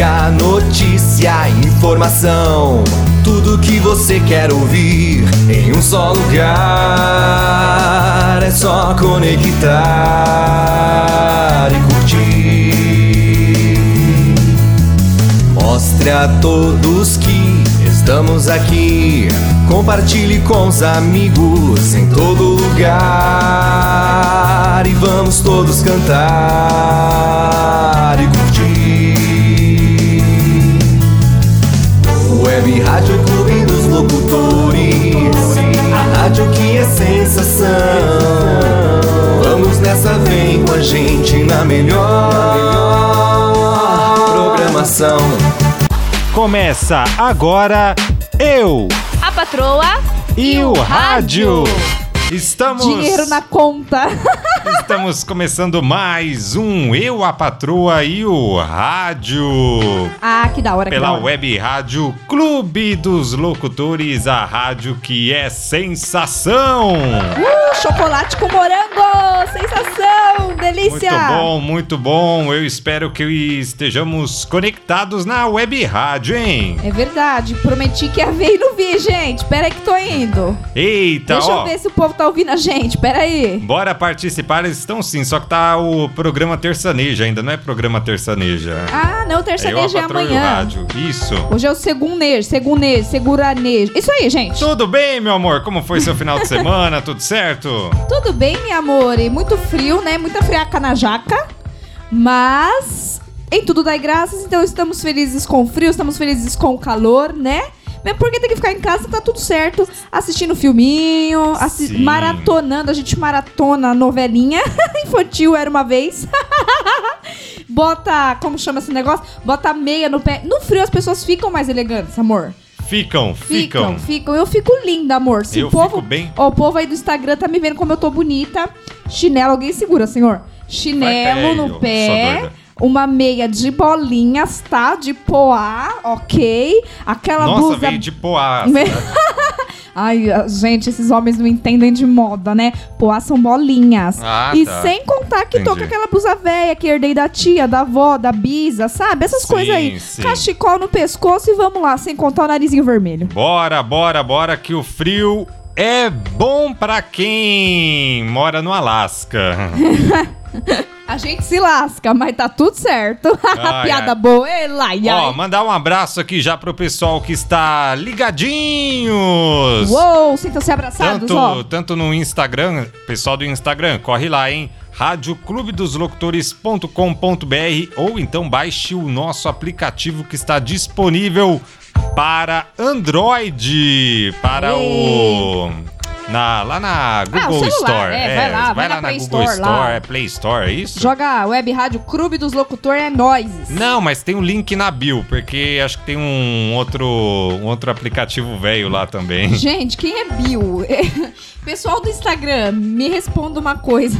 Música, notícia, informação. Tudo que você quer ouvir em um só lugar. É só conectar e curtir. Mostre a todos que estamos aqui. Compartilhe com os amigos em todo lugar. E vamos todos cantar e curtir. Web Rádio Clube dos Locutores. A rádio que é sensação. Vamos nessa, vem com a gente na melhor programação. Começa agora eu A patroa e o rádio. Estamos Dinheiro na conta. estamos começando mais um Eu a Patroa e o Rádio Ah, que da hora, que da pela hora. Web Rádio Clube dos Locutores, a rádio que é sensação. Uh, chocolate com morango! Sensação! Delícia! Muito bom, muito bom. Eu espero que estejamos conectados na Web Rádio, hein? É verdade, prometi que ia ver e não vi, gente. Pera aí que tô indo. Eita, Deixa ó. eu ver se o povo tá ouvindo a gente. Pera aí. Bora participar, estão sim, só que tá o programa Terçaneja ainda, não é programa Terçaneja. Ah, não, é terça-neja é o amanhã. Rádio. Isso. Hoje é o segunejo, segunejo, seguranejo. Isso aí, gente. Tudo bem, meu amor? Como foi seu final de semana? Tudo certo? Tudo bem, meu amor? E muito frio, né? Muita friaca na jaca. Mas em tudo dai graças, então estamos felizes com o frio, estamos felizes com o calor, né? Mesmo porque tem que ficar em casa, tá tudo certo. Assistindo filminho, assi- Sim. maratonando. A gente maratona a novelinha infantil, era uma vez. Bota, como chama esse negócio? Bota meia no pé. No frio as pessoas ficam mais elegantes, amor. Ficam, ficam. Ficam, ficam. Eu fico linda, amor. Se Eu o povo, fico bem. Ó, o povo aí do Instagram tá me vendo como eu tô bonita. Chinelo, alguém segura, senhor. Chinelo no pé. Uma meia de bolinhas, tá? De poá, ok? Aquela Nossa, blusa. veio de poá. Me- Ai, a- gente, esses homens não entendem de moda, né? Poá são bolinhas. Ah, e tá. sem contar que tô com Entendi. aquela blusa velha que herdei da tia, da avó, da bisa, sabe? Essas Sim, coisas aí. sim. Cachecol no pescoço e vamos lá, sem contar o narizinho vermelho. Bora, bora, bora, que o frio é bom pra quem mora no Alasca. A gente se lasca, mas tá tudo certo. Ai, Piada ai. boa, ei, lá, e Ó, mandar um abraço aqui já pro pessoal que está ligadinhos. Uou, sintam-se abraçados, Tanto, ó. tanto no Instagram, pessoal do Instagram, corre lá, hein? radioclubedoslocutores.com.br ou então baixe o nosso aplicativo que está disponível para Android, para o na lá na Google celular, Store. é, vai lá, vai na na Play Google Store, Store, lá. é Play Store, é isso? Joga Web Rádio Clube dos Locutores é Noises. Não, mas tem um link na bio, porque acho que tem um outro, um outro aplicativo velho lá também. Gente, quem é Bill? Pessoal do Instagram, me responda uma coisa.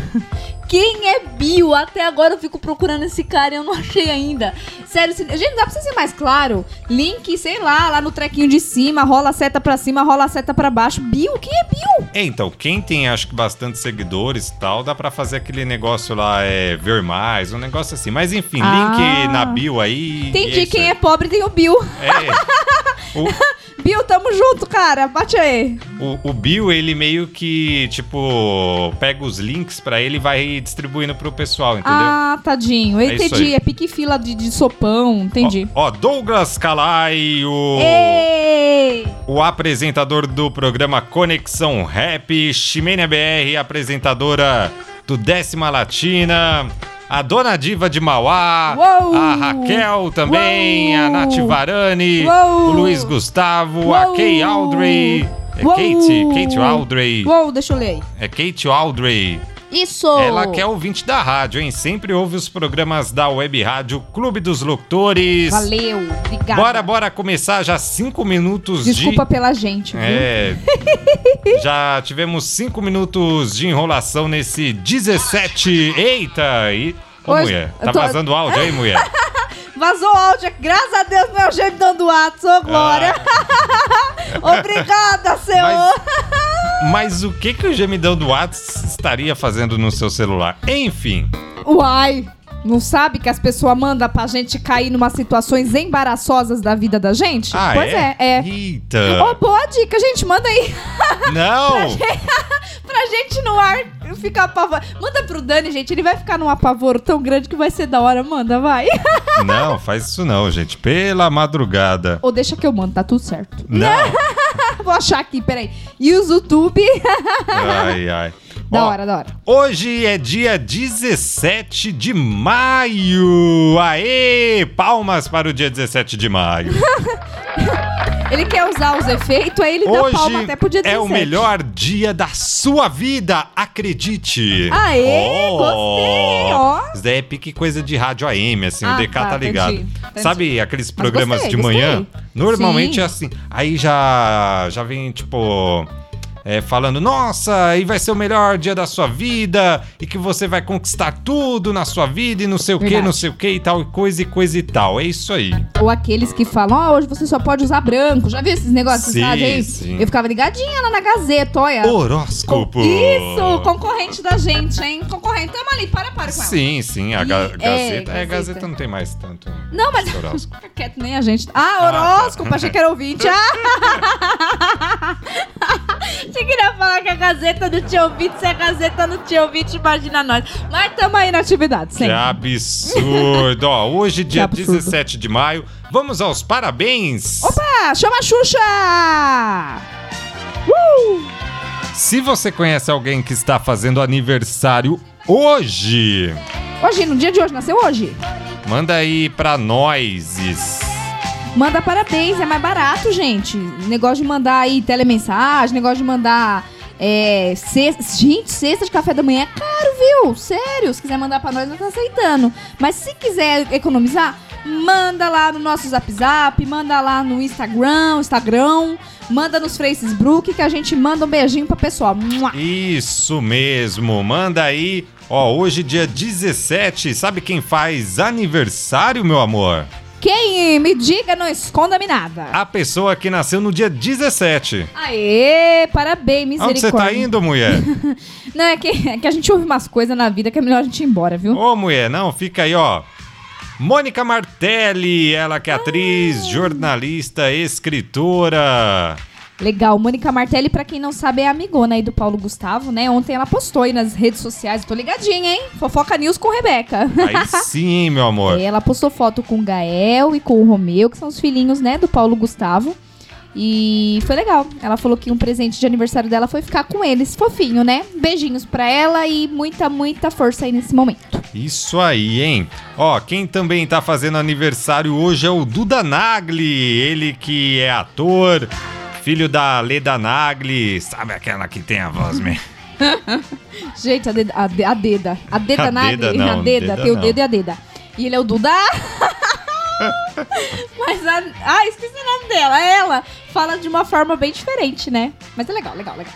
Quem é Bill? Até agora eu fico procurando esse cara e eu não achei ainda. Sério, se- gente, dá pra você ser mais claro? Link, sei lá, lá no trequinho de cima, rola a seta pra cima, rola a seta pra baixo. Bill? Quem é Bill? É, então, quem tem acho que bastante seguidores e tal, dá pra fazer aquele negócio lá, é, ver mais, um negócio assim. Mas enfim, Ah. link na bio aí. Entendi, isso quem é pobre tem o Bill. É. O, Bill, tamo junto, cara. Bate aí. o, o Bill, ele meio que, tipo, pega os links pra ele e vai distribuindo pro pessoal, entendeu? Ah, tadinho. Eu É entendi. É pique fila de, de sopão. Entendi. Ó, ó, Douglas Calai, o, Ei! o apresentador do programa Conexão Rap, Ximênia BR, apresentadora do Décima Latina, a Dona Diva de Mauá, Uou! a Raquel também, Uou! a Nath Varani, Uou! o Luiz Gustavo, a! Kay Aldrey. É! Kate, Kate Aldrey. Uou, deixa eu ler. É Kate Aldrey. Isso! Ela que é ouvinte da rádio, hein? Sempre ouve os programas da Web Rádio Clube dos Locutores. Valeu, obrigada. Bora, bora começar já cinco minutos Desculpa de... pela gente, viu? É. já tivemos cinco minutos de enrolação nesse 17. Eita! E... Ô, Hoje- mulher, tá tô- vazando áudio aí, mulher? Vazou áudio, graças a Deus, meu jeito dando ato, ô glória. Obrigada, Senhor. Mas, mas o que que o gemidão do Whats estaria fazendo no seu celular? Enfim, Uai. Não sabe que as pessoas mandam pra gente cair numa situações embaraçosas da vida da gente? Ah, pois é, é. Eita. Ô, boa dica, gente. Manda aí Não! pra gente no ar ficar apavorado. Manda pro Dani, gente. Ele vai ficar num apavoro tão grande que vai ser da hora. Manda, vai. Não, faz isso não, gente. Pela madrugada. Ou deixa que eu mando, tá tudo certo. Não. Vou achar aqui, peraí. E o YouTube. Ai, ai. da Ó, hora, da hora. Hoje é dia 17 de maio. Aê! Palmas para o dia 17 de maio. Ele quer usar os efeitos, aí ele dá Hoje palma até pro dia 17. é o melhor dia da sua vida, acredite. Aê, gostei, ó. Daí é pique coisa de rádio AM, assim, Ah, o DK tá, tá, ligado. entendi, entendi. Sabe aqueles programas gostei, de manhã? gostei. Normalmente Sim. é assim. Aí já, já vem, tipo... é, falando, nossa, e vai ser o melhor dia da sua vida, e que você vai conquistar tudo na sua vida, e não sei o que, não sei o que, e tal, e coisa e coisa e tal. É isso aí. Ou aqueles que falam, ó, hoje você só pode usar branco. Já viu esses negócios Sim, sabe, sim. Eu ficava ligadinha lá na Gazeta, olha. Horóscopo. Isso, concorrente da gente, hein? Concorrente, tamo ali, para, para com ela. Sim, sim, a ga- E- Gazeta. é, É, Gazeta. Gazeta não tem mais tanto. Não, mas horóscopo. fica quieto, nem a gente. Ah, Ah, horóscopo, tá. achei que era ouvinte. Ah! Você queria falar que a Gazeta não tinha ouvinte, se a Gazeta não tinha ouvinte, imagina nós. Mas tamo aí na atividade, Que sempre. absurdo. Ó, hoje, dia absurdo. 17 de maio, vamos aos parabéns. Opa, chama a Xuxa! Uh! Se você conhece alguém que está fazendo aniversário hoje, Hoje, no dia de hoje, nasceu hoje? manda aí pra nós. Manda parabéns, é mais barato, gente. Negócio de mandar aí telemensagem, negócio de mandar. É, gente, cesta de café da manhã é caro, viu? Sério, se quiser mandar pra nós, nós tá aceitando. Mas se quiser economizar, manda lá no nosso Zap Zap, manda lá no Instagram, Instagram, manda nos Facebook que a gente manda um beijinho pra pessoal. Isso mesmo, manda aí. Ó, hoje, dia 17, sabe quem faz aniversário, meu amor? Quem me diga, não esconda-me nada. A pessoa que nasceu no dia 17. Aê, parabéns, Onde misericórdia. você tá indo, mulher? Não, é que, é que a gente ouve umas coisas na vida que é melhor a gente ir embora, viu? Ô, mulher, não, fica aí, ó. Mônica Martelli, ela que é atriz, jornalista, escritora. Legal, Mônica Martelli, pra quem não sabe, é amigona aí do Paulo Gustavo, né? Ontem ela postou aí nas redes sociais, tô ligadinha, hein? Fofoca News com Rebeca. Aí sim, meu amor. É, ela postou foto com o Gael e com o Romeu, que são os filhinhos, né, do Paulo Gustavo. E foi legal. Ela falou que um presente de aniversário dela foi ficar com eles. Fofinho, né? Beijinhos pra ela e muita, muita força aí nesse momento. Isso aí, hein? Ó, quem também tá fazendo aniversário hoje é o Duda Nagli, ele que é ator, filho da Leda Nagli, sabe aquela que tem a voz mesmo? Gente, a deda, a, de- a deda. A deda A Nagli. deda não, a deda, deda tem o dedo e a deda. E ele é o Duda. Mas a. Ah, esqueci o nome dela. Ela fala de uma forma bem diferente, né? Mas é legal, legal, legal.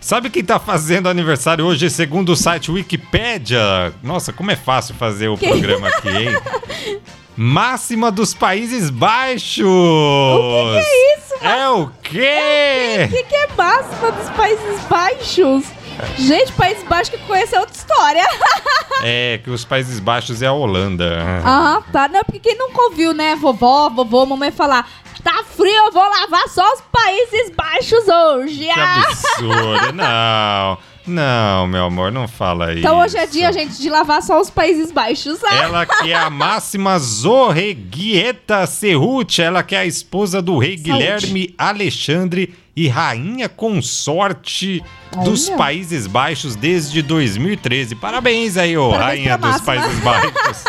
Sabe quem tá fazendo aniversário hoje, segundo o site Wikipédia? Nossa, como é fácil fazer o programa aqui, hein? Máxima dos Países Baixos! O que, é isso, É o O quê? que, que é máxima dos Países Baixos? Gente, Países Baixos que conhece é outra história. É que os Países Baixos é a Holanda. Ah, tá. Não, porque quem nunca ouviu, né? Vovó, vovô, mamãe falar. Tá frio, eu vou lavar só os Países Baixos hoje. Que Ah! absurdo! Não, não, meu amor, não fala isso. Então hoje é dia, gente, de lavar só os Países Baixos. Ah! Ela que é a máxima Zorreguieta Cerruti, ela que é a esposa do rei Saúde. Guilherme Alexandre e rainha consorte dos. Países Baixos desde 2013. Parabéns aí, ô Parabéns rainha dos. Países Baixos.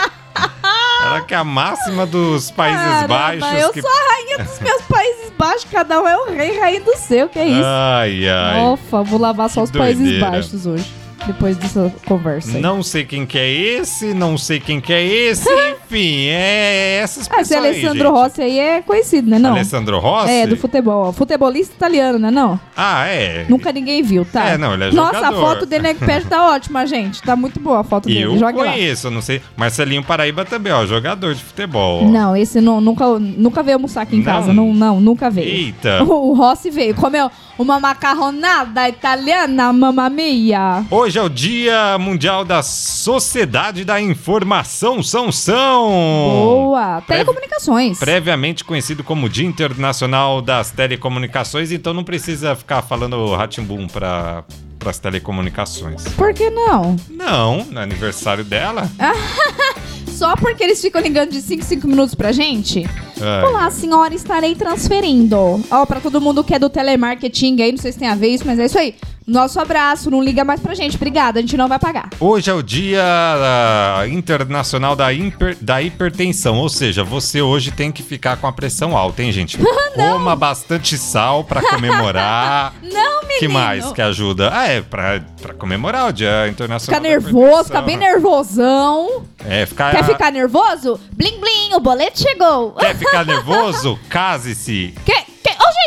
ela que é a máxima dos Países Caramba, Baixos. Eu que... sou a rainha dos meus Países Baixos, cada um é o rei, rainha do seu, que é isso? Ai, ai. Ofa, vou lavar só os Países doideira. Baixos hoje, depois dessa conversa aí. Não sei quem que é esse, não sei quem que é esse. enfim, é essas Ah, esse pessoas aí, Alessandro gente. Rossi aí é conhecido, né? Não. Alessandro Rossi? É, do futebol. Futebolista italiano, né? Não. Ah, é. Nunca ninguém viu, tá? É, não, ele é Nossa, jogador. a foto dele aqui perto tá ótima, gente. Tá muito boa a foto dele. Eu Joga lá. conheço, eu não sei. Marcelinho Paraíba também, ó, jogador de futebol. ó. Não, esse não, nunca, nunca veio almoçar aqui em Não? casa. Não, não, nunca veio. Eita. O, o Rossi veio. Comeu uma macarronada italiana, mamma mia. Hoje é o Dia Mundial da Sociedade da Informação São São. Boa. Telecomunicações. Previamente conhecido como Dia Internacional das Telecomunicações, então não precisa ficar falando Ratimbum para as telecomunicações. Por que não? Não, no aniversário dela. Só porque eles ficam ligando de 5 5 minutos pra gente? É. Olá, senhora, estarei transferindo. Ó, pra todo mundo que é do telemarketing aí, não sei se tem a ver isso, mas é isso aí. Nosso abraço, não liga mais pra gente. Obrigada, a gente não vai pagar. Hoje é o Dia ah, Internacional da, hiper- da Hipertensão, ou seja, você hoje tem que ficar com a pressão alta, hein, gente? Coma bastante sal pra comemorar. Não, menino. que mais que ajuda? Ah, é, pra, pra comemorar o Dia Internacional Ficar nervoso, ficar bem Hipertensão. nervosão. É, ficar... Quer ficar nervoso? Blim, blim, o boleto chegou. Quer ficar nervoso? Case-se. Que,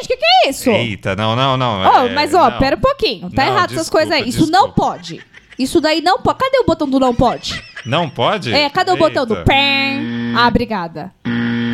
gente, que que é isso? Eita, não, não, não. Ó, é, mas ó, não. pera um pouquinho. Tá Não, errado essas desculpa, coisas aí. Isso não desculpa. pode. Isso daí não pode. Cadê o botão do não pode? Não pode? É, cadê o botão do Eita. PEN? Ah, obrigada.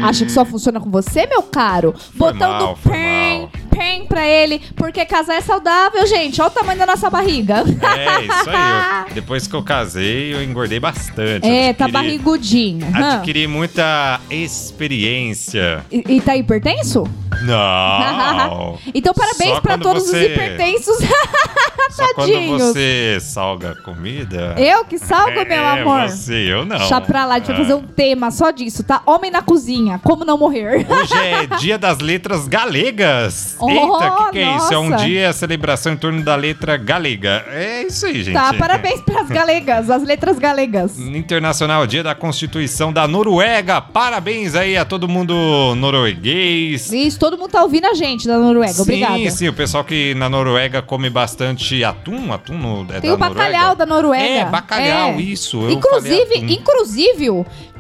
Acha que só funciona com você, meu caro? Foi botão mal, do PEN. PEN pra ele, porque casar é saudável, gente. Olha o tamanho da nossa barriga. É, isso aí. eu- depois que eu casei, eu engordei bastante. É, tá Adquiri- barrigudinho. Hã? Adquiri muita experiência. E, e tá hipertenso? Não. então, parabéns quando todos você- os hipertensos. Só quando você salga comida. Eu que salgo, é, meu amor. Você, eu não. Deixa pra lá, a gente vai fazer um tema só disso, tá? Homem na cozinha, como não morrer. Hoje é dia das letras galegas. Oh, Eita, o que, que é isso? É um dia celebração em torno da letra galega. É isso aí, gente. Tá, parabéns pras galegas, as letras galegas. Internacional, dia da Constituição da Noruega. Parabéns aí a todo mundo norueguês. Isso, todo mundo tá ouvindo a gente da Noruega, obrigada. Sim, sim, o pessoal que na Noruega come bastante atum, atum no, é Tem da o bacalhau Noruega? da Noruega. É, bacalhau, É. isso. Inclusive, inclusive,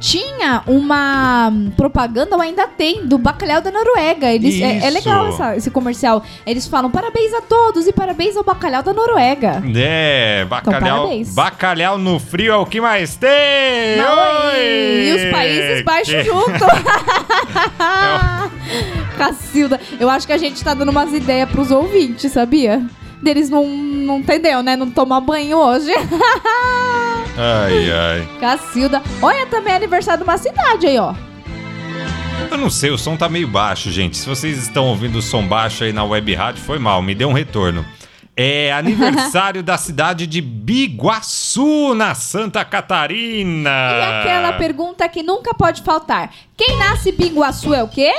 tinha uma propaganda, ou ainda tem, do bacalhau da Noruega. Eles, é, é legal essa- esse comercial. Eles falam parabéns a todos e parabéns ao bacalhau da Noruega. É, bacalhau. Então, bacalhau no frio é o que mais tem! E os países baixos Que- junto. Cacilda, eu acho que a gente tá dando umas ideias pros ouvintes, sabia? Deles não, não entendeu, né? Não tomar banho hoje. Ai, ai. Cacilda. Olha, também é aniversário de uma cidade aí, ó. Eu não sei, o som tá meio baixo, gente. Se vocês estão ouvindo o som baixo aí na web rádio, foi mal, me deu um retorno. É aniversário da cidade de Biguaçu, na Santa Catarina. E aquela pergunta que nunca pode faltar. Quem nasce Biguaçu é o quê?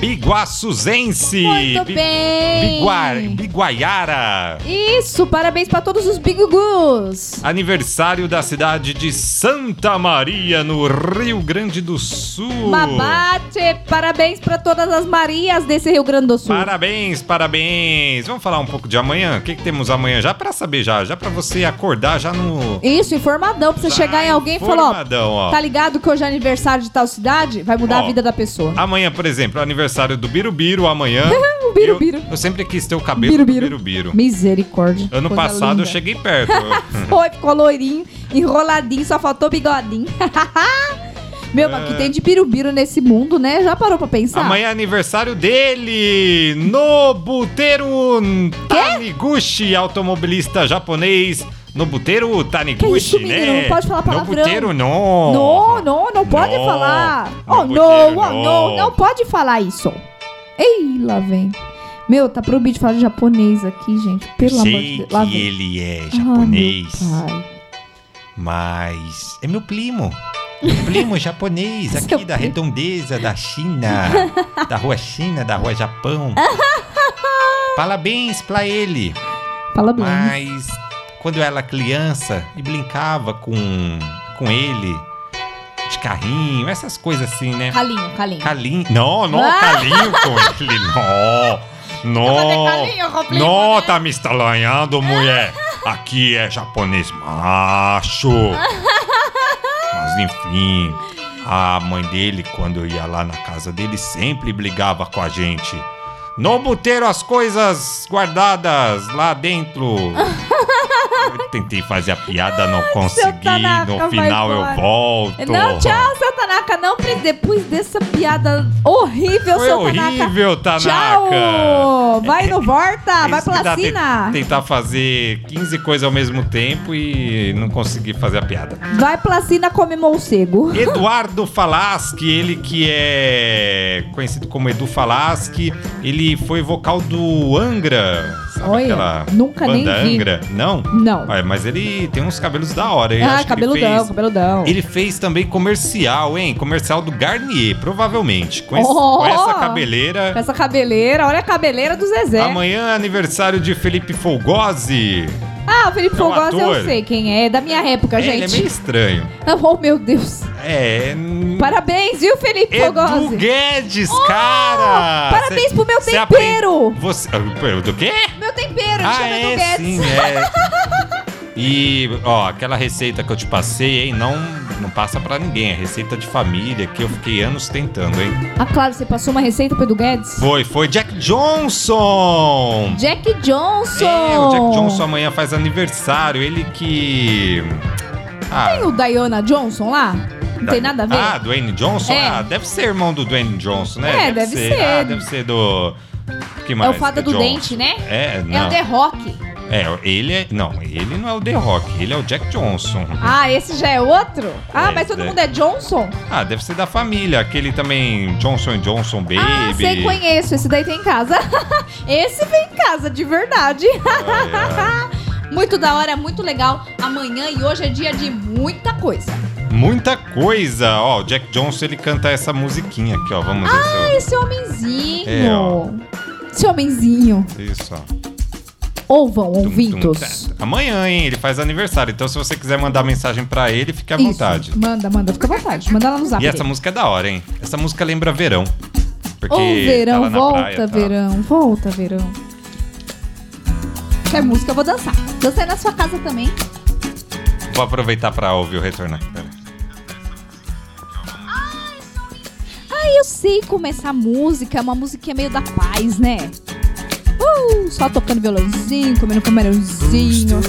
Biguaçuzense. Muito Bi- bem. Bigua- Biguaiara. Isso, parabéns pra todos os bigugus. Aniversário da cidade de Santa Maria, no Rio Grande do Sul. Mabate, parabéns pra todas as Marias desse Rio Grande do Sul. Parabéns, parabéns. Vamos falar um pouco de amanhã? O que, que temos amanhã? Já pra saber já, já pra você acordar já no... Isso, informadão, pra você Já chegar em alguém e falar, ó, informadão, ó. tá ligado que hoje é aniversário de tal cidade? Vai mudar Ó. a vida da pessoa. Amanhã, por exemplo, é o aniversário do Birubiru, amanhã. O Birubiru. Eu, eu sempre quis ter o cabelo Birubiru. do Birubiru. Misericórdia. Ano coisa passado linda. eu cheguei perto. Foi, ficou loirinho, enroladinho, só faltou bigodinho. Meu, mas É. que tem de birubiru nesse mundo, né? Já parou pra pensar? Amanhã é aniversário dele, Nobuteru Taniguchi, automobilista japonês. Nobuteru Taniguchi, Que isso, né? Não pode falar palavrão. Nobuteru, não. Não, não, não pode Não. falar. Oh, Não oh, não, não. pode falar isso. Ei, lá vem. Meu, tá proibido de falar japonês aqui, gente. Pelo amor de Sei Deus. Lá que vem. ele é Ah, japonês, pai. mas é meu primo. Meu primo japonês, Seu aqui da primo. redondeza da China, da rua China, da rua Japão. Parabéns pra ele. Bem. Mas quando eu era criança e brincava com, com ele, de carrinho, essas coisas assim, né? Calinho, calinho. Calinho. Não, não, Ah! calinho com ele. Não. Não. calinho Não, né? tá me estalanhando, mulher. Aqui é japonês macho. Mas enfim. A mãe dele, quando eu ia lá na casa dele, sempre brigava com a gente. No buteiro as coisas guardadas lá dentro. Eu tentei fazer a piada, não consegui. Tanaka, No vai final eu volto. Não, tchau, seu Tanaka. Não, depois dessa piada horrível, Foi seu Tanaka. horrível, Tanaka. Tchau! Vai no Volta, vai Esse que pra te- Tentar fazer 15 coisas ao mesmo tempo e não conseguir fazer a piada. Vai pra Sina comer morcego. Eduardo Falaschi, ele que é conhecido como Edu Falaschi, ele foi vocal do Angra. Sabe Olha, aquela nunca nem banda vi. Angra? Não? Não. Olha, mas ele tem uns cabelos da hora. eu Ah, acho que ele cabeludão, fez- cabeludão. Ele fez também comercial, hein? Comercial do Garnier, provavelmente. Com, esse- Oh! com essa cabeleira. Com essa cabeleira, olha a cabeleira do Zezé. Amanhã é aniversário de Felipe Folgose. Ah, o Felipe É um Fogosi eu ator. sei quem é, da minha época, É, Ele é gente. meio estranho. Oh, meu Deus. É. Parabéns, viu, Felipe Edu Fogosi? Guedes, cara! Parabéns Cê- pro meu tempero. aprende- Você. ah, Do quê? Meu tempero, Ah, chama Edu é, Guedes. sim, é. E, ó, aquela receita que eu te passei, hein, não, não passa pra ninguém. É receita de família que eu fiquei anos tentando, hein. Ah, claro, você passou uma receita pro Edu Guedes? Foi, foi Jack Johnson! Jack Johnson. É, o Jack Johnson amanhã faz aniversário. Ele que. Ah, Tem o Diana Johnson lá? Não da- tem nada a ver? Ah, Dwayne Johnson? É. Ah, deve ser irmão do Dwayne Johnson, né? É, deve ser. Ah, deve ser do. Que é mais? o fada do dente, né? É, É não. o The Rock. É, ele é. Não, ele não é o The Rock, ele é o Jack Johnson. Ah, esse já é outro? Ah, É, mas todo é. mundo é Johnson? Ah, deve ser da família. Aquele também, Johnson Johnson Baby. Ah, sei, conheço. Esse daí tem em casa. esse vem em casa, de verdade. Ai, muito da hora, muito legal. Amanhã e hoje é dia de muita coisa. Muita coisa. Ó, o Jack Johnson ele canta essa musiquinha aqui, ó. Vamos ver Ah, esse homenzinho. É, ó. Esse homenzinho. Isso, ó. Ouvam, ouvintos. tá. Amanhã, hein? Ele faz aniversário. Então, se você quiser mandar mensagem pra ele, fique à Isso, vontade. Manda, manda, fica à vontade. Manda lá no zap. E essa música é da hora, hein? Essa música lembra verão. Porque Ô, verão, tá volta, praia, tá? verão, volta, verão. Quer música, eu vou dançar. Dançar na sua casa também. Vou aproveitar pra ouvir o retornar. Pera. Ai, eu sei como essa música é uma musiquinha meio da paz, né? Só tocando violãozinho, comendo camarãozinho.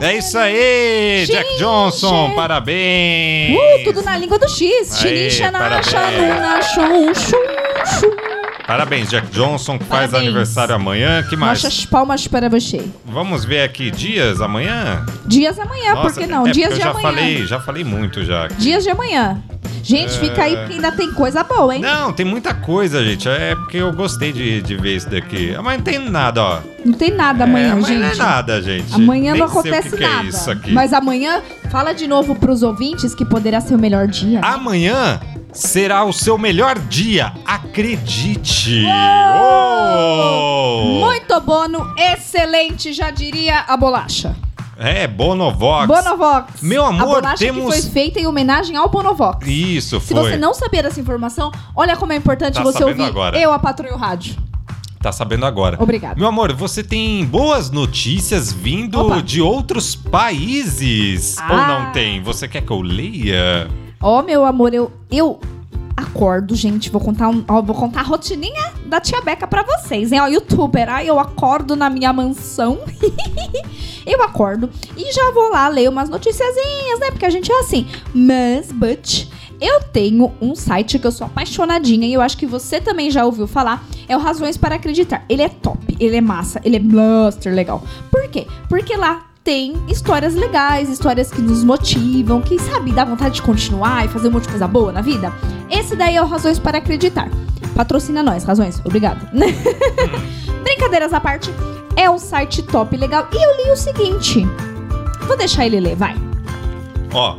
É isso aí, Jack Johnson, Gente. parabéns! Uh, tudo na língua do X. Aê, Xinincha, na chum, chum, chum. Parabéns, Jack Johnson, que faz Parabéns. aniversário amanhã. Que mais? Nossas palmas para você. Vamos ver aqui dias amanhã? Dias amanhã, por que não? é Dias de já amanhã. falei, já falei muito já. aqui. Dias de amanhã. Gente, fica aí porque ainda tem coisa boa, hein? Não, tem muita coisa, gente. É porque eu gostei de, de ver isso daqui. Amanhã não tem nada, ó. Não tem nada amanhã, é, amanhã gente. não é nada, gente. Amanhã Nem não acontece que que nada. é isso aqui. Mas amanhã, fala de novo pros ouvintes que poderá ser o melhor dia. né? Amanhã será o seu melhor dia. Acredite! Oh! Muito bono, excelente, já diria a bolacha. É, Bonovox. Bonovox. Meu amor, a bolacha temos- que foi feita em homenagem ao Bonovox. Isso, Se foi. você não sabia dessa informação, olha como é importante Tá você ouvir agora. eu, a Patrulha Rádio. Tá sabendo agora. Obrigada. Meu amor, você tem boas notícias vindo Opa. de outros países? Ou Ah. não tem? Você quer que eu leia? Ó, meu amor, eu, eu acordo, gente. Vou contar, um, ó, vou contar a rotininha da tia Beca pra vocês, hein? Ó, youtuber, aí eu acordo na minha mansão. eu acordo e já vou lá ler umas noticiazinhas, né? Porque a gente é assim. Mas, but, eu tenho um site que eu sou apaixonadinha e eu acho que você também já ouviu falar. É o Razões para Acreditar. Ele é top, ele é massa, ele é blaster legal. Por quê? Porque lá tem histórias legais, histórias que nos motivam, que, sabe, dá vontade de continuar e fazer um monte de coisa boa na vida. Esse daí é o Razões para Acreditar. Patrocina nós, Razões. Obrigado. Brincadeiras à parte, é um site top legal. E eu li o seguinte. Vou deixar ele ler, vai. Ó,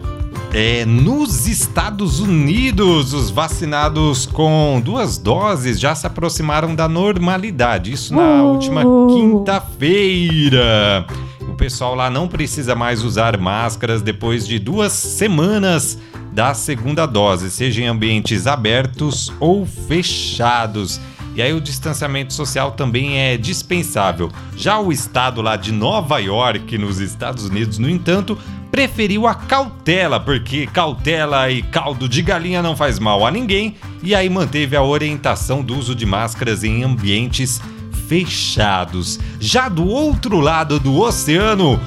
é, nos Estados Unidos, os vacinados com duas doses já se aproximaram da normalidade. Isso na Oh. última quinta-feira. O pessoal lá não precisa mais usar máscaras depois de duas semanas da segunda dose, seja em ambientes abertos ou fechados. E aí o distanciamento social também é dispensável. Já o estado lá de Nova York, nos Estados Unidos, no entanto, preferiu a cautela, porque cautela e caldo de galinha não faz mal a ninguém, e aí manteve a orientação do uso de máscaras em ambientes fechados. Já do outro lado do oceano,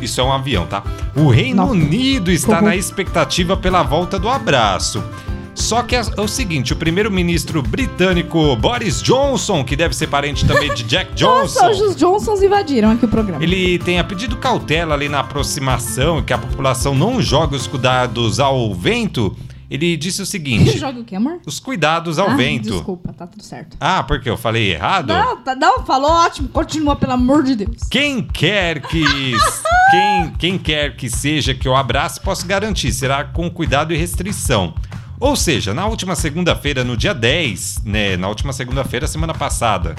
isso é um avião, tá? O Reino Não. Unido está Uhum. na expectativa pela volta do abraço. Só que é é o seguinte, o primeiro-ministro britânico Boris Johnson, que deve ser parente também de Jack Johnson, Nossa, os Johnsons invadiram aqui o programa. ele tenha pedido cautela ali na aproximação, que a população não jogue os cuidados ao vento. Ele disse o seguinte: Joga o amor? os cuidados ao Ah, vento. Desculpa, tá tudo certo. Ah, porque eu falei errado? Não, tá- não, falou ótimo. Continua, pelo amor de Deus. Quem quer que quem, quem quer que seja que eu abrace, posso garantir, será com cuidado e restrição. Ou seja, na última segunda-feira, no dia 10, né, na última segunda-feira, semana passada.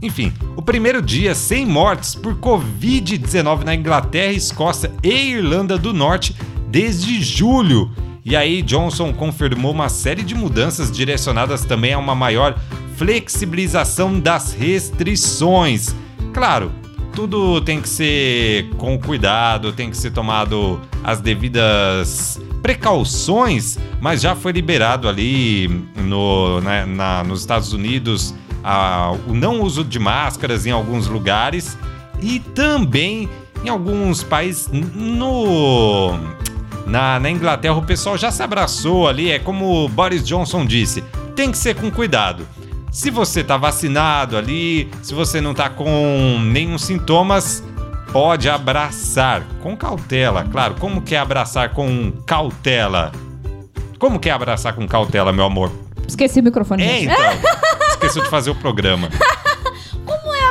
Enfim, o primeiro dia sem mortes por Covid-19 na Inglaterra, Escócia e Irlanda do Norte desde julho. E aí, Johnson confirmou uma série de mudanças direcionadas também a uma maior flexibilização das restrições. Claro, tudo tem que ser com cuidado, tem que ser tomado as devidas precauções, mas já foi liberado ali no, na- na- nos Estados Unidos a- o não uso de máscaras em alguns lugares e também em alguns países no na, na Inglaterra o pessoal já se abraçou ali, é como o Boris Johnson disse, tem que ser com cuidado. Se você tá vacinado ali, se você não tá com nenhum sintomas, pode abraçar com cautela. Claro, como que é abraçar com cautela? Como que é abraçar com cautela, meu amor? Esqueci o microfone. É, então. Esqueceu de fazer o programa.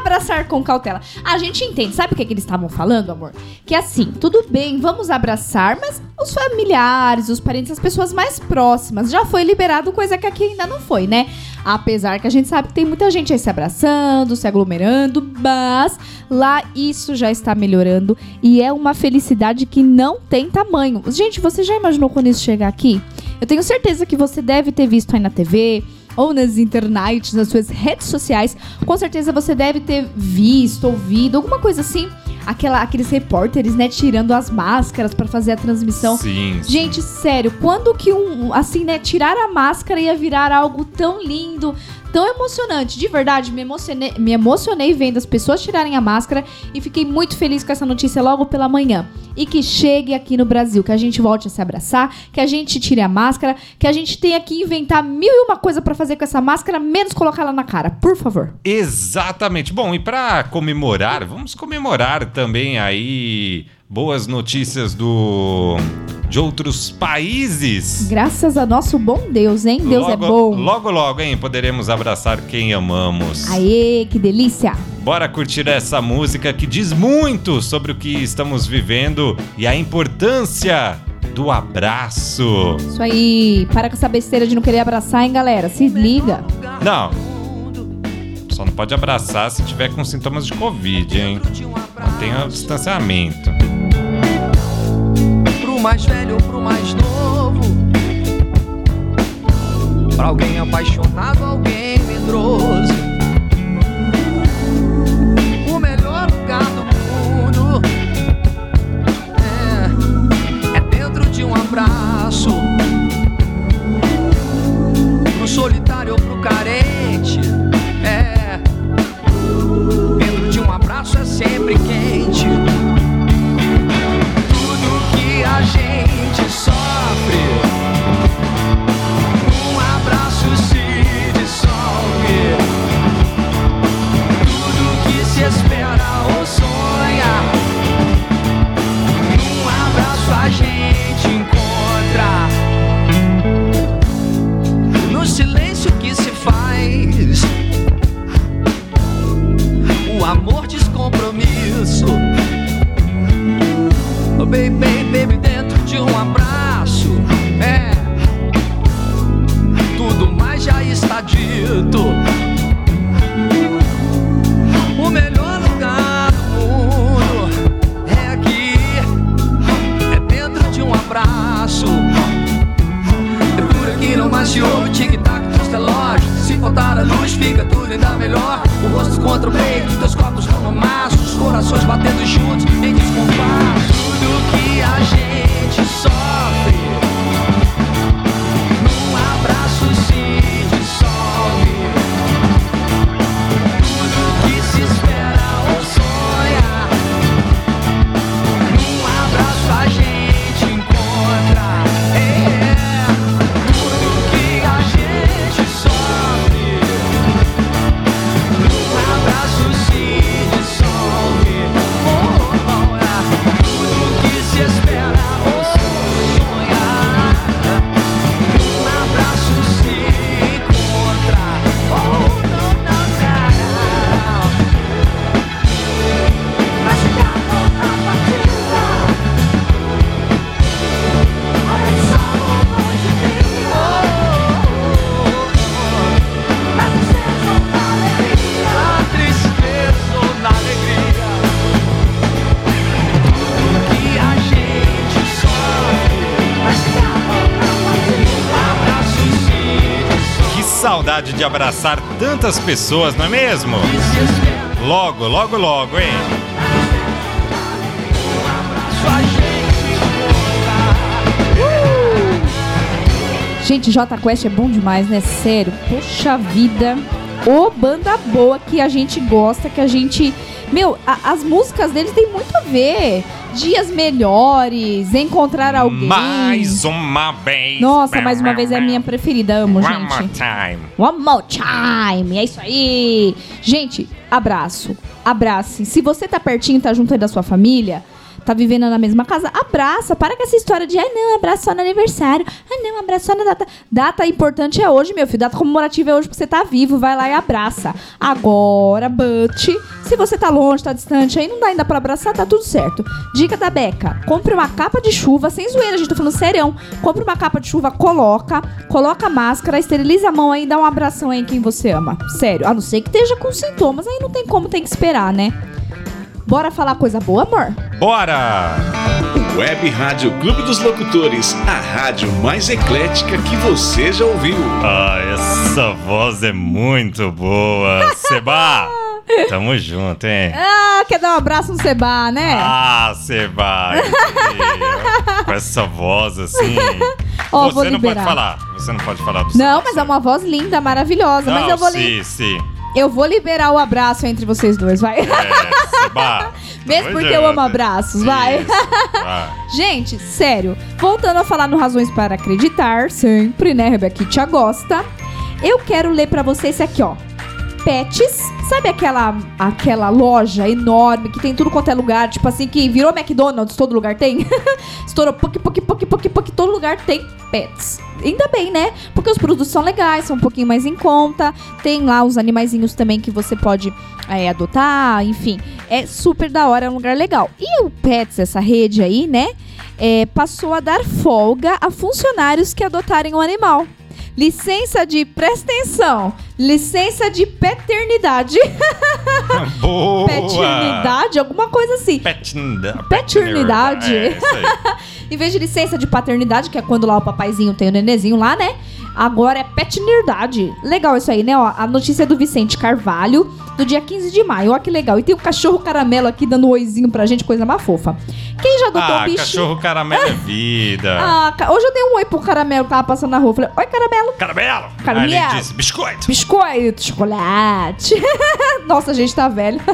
É abraçar com cautela? A gente entende. Sabe o que, que eles estavam falando, amor? Que assim, tudo bem, vamos abraçar, mas os familiares, os parentes, as pessoas mais próximas, já foi liberado, coisa que aqui ainda não foi, né? Apesar que a gente sabe que tem muita gente aí se abraçando, se aglomerando, mas lá isso já está melhorando e é uma felicidade que não tem tamanho. Gente, você já imaginou quando isso chegar aqui? Eu tenho certeza que você deve ter visto aí na TV, ou nas internet, nas suas redes sociais, com certeza você deve ter visto, ouvido, alguma coisa assim. Aquela, aqueles repórteres, né, tirando as máscaras pra fazer a transmissão. Sim. sim. Gente, sério, quando que um, um, assim, né, tirar a máscara ia virar algo tão lindo, tão emocionante? De verdade, me emocionei, me emocionei vendo as pessoas tirarem a máscara e fiquei muito feliz com essa notícia logo pela manhã. E que chegue aqui no Brasil, que a gente volte a se abraçar, que a gente tire a máscara, que a gente tenha que inventar mil e uma coisa pra fazer com essa máscara, menos colocar ela na cara, por favor. Exatamente. Bom, e para comemorar, vamos comemorar também aí boas notícias do de outros países. Graças a nosso bom Deus, hein? Deus logo, é bom. Logo, logo, hein? Poderemos abraçar quem amamos. Aê, que delícia! Bora curtir essa música que diz muito sobre o que estamos vivendo e a importância do abraço. Isso aí, para com essa besteira de não querer abraçar, hein, galera? Se liga. Não. Só não pode abraçar se tiver com sintomas de Covid, hein? Mantenha o distanciamento. Mais velho pro mais novo. Pra alguém apaixonado, alguém medroso. O melhor lugar do mundo é, é dentro de um abraço. Pro solitário ou pro carente, é. Dentro de um abraço é sempre quente compromisso. De abraçar tantas pessoas, não é mesmo? Logo, logo, logo, hein? Encontra Gente, J Quest é bom demais, né? Sério. Poxa vida. Ô, banda boa que a gente gosta, que a gente. Meu, a- as músicas deles têm muito a ver. Dias melhores, encontrar alguém. Mais uma vez. Nossa, mais uma vez é a minha preferida. Amo, One more gente. time. One more time. É isso aí. Gente, abraço. Abrace. Se você tá pertinho, tá junto aí da sua família, tá vivendo na mesma casa, abraça. Para com essa história de, ai não, abraço só no aniversário. Ai não, abraço só na data. Data importante é hoje, meu filho. Data comemorativa é hoje porque você tá vivo. Vai lá e abraça. Agora, but, se você tá longe, tá distante, aí não dá ainda pra abraçar, tá tudo certo. Dica da Beca: compre uma capa de chuva, sem zoeira, a gente tá falando serião. Compre uma capa de chuva, coloca, coloca a máscara, esteriliza a mão aí e dá um abração aí em quem você ama. Sério, a não ser que esteja com sintomas, aí não tem como, tem que esperar, né? Bora falar coisa boa, amor? Bora! Web Rádio Clube dos Locutores, a rádio mais eclética que você já ouviu. Ah, essa voz é muito boa. Seba! Tamo junto, hein? Ah, quer dar um abraço no Seba, né? Ah, Seba! Com essa voz assim. Vou Você não pode liberar. falar. Você não pode falar do Não, Seba. mas é uma voz linda, maravilhosa. mas Não, eu vou, sim, sim. Eu vou liberar o abraço entre vocês dois, vai. É. Mesmo porque eu amo abraços, vai. Isso. Gente, sério, voltando a falar no Razões para Acreditar, sempre, né, Rebequitia gosta. Eu quero ler pra você esse aqui, ó. Pets, sabe aquela aquela loja enorme que tem tudo quanto é lugar, tipo assim, que virou McDonald's, todo lugar tem? Estourou pouco, pouco, pouco, pouco, pouco, todo lugar tem pets. Ainda bem, né? Porque os produtos são legais, são um pouquinho mais em conta. Tem lá os animaizinhos também que você pode é, adotar, enfim. É super da hora, é um lugar legal. E o Pets, essa rede aí, né? é, passou a dar folga a funcionários que adotarem o animal. Licença de, presta atenção, licença de paternidade, Boa! paternidade, alguma coisa assim. Paternidade. Paternidade. É. Em vez de licença de paternidade, que é quando lá o papaizinho tem o nenezinho lá, né? Agora é paternidade. Legal isso aí, né? Ó, a notícia é do Vicente Carvalho, do dia 15 de maio. Ó que legal. E tem o cachorro caramelo aqui dando um oizinho pra gente, coisa mais fofa. Quem já adotou Ah, um bichinho? cachorro caramelo é vida. Ah, ca- hoje eu dei um oi pro caramelo que tava passando na rua. Falei, oi, caramelo. Caramelo. Caramelo. Aí ele disse, biscoito. Biscoito, chocolate. Nossa, a gente tá velho.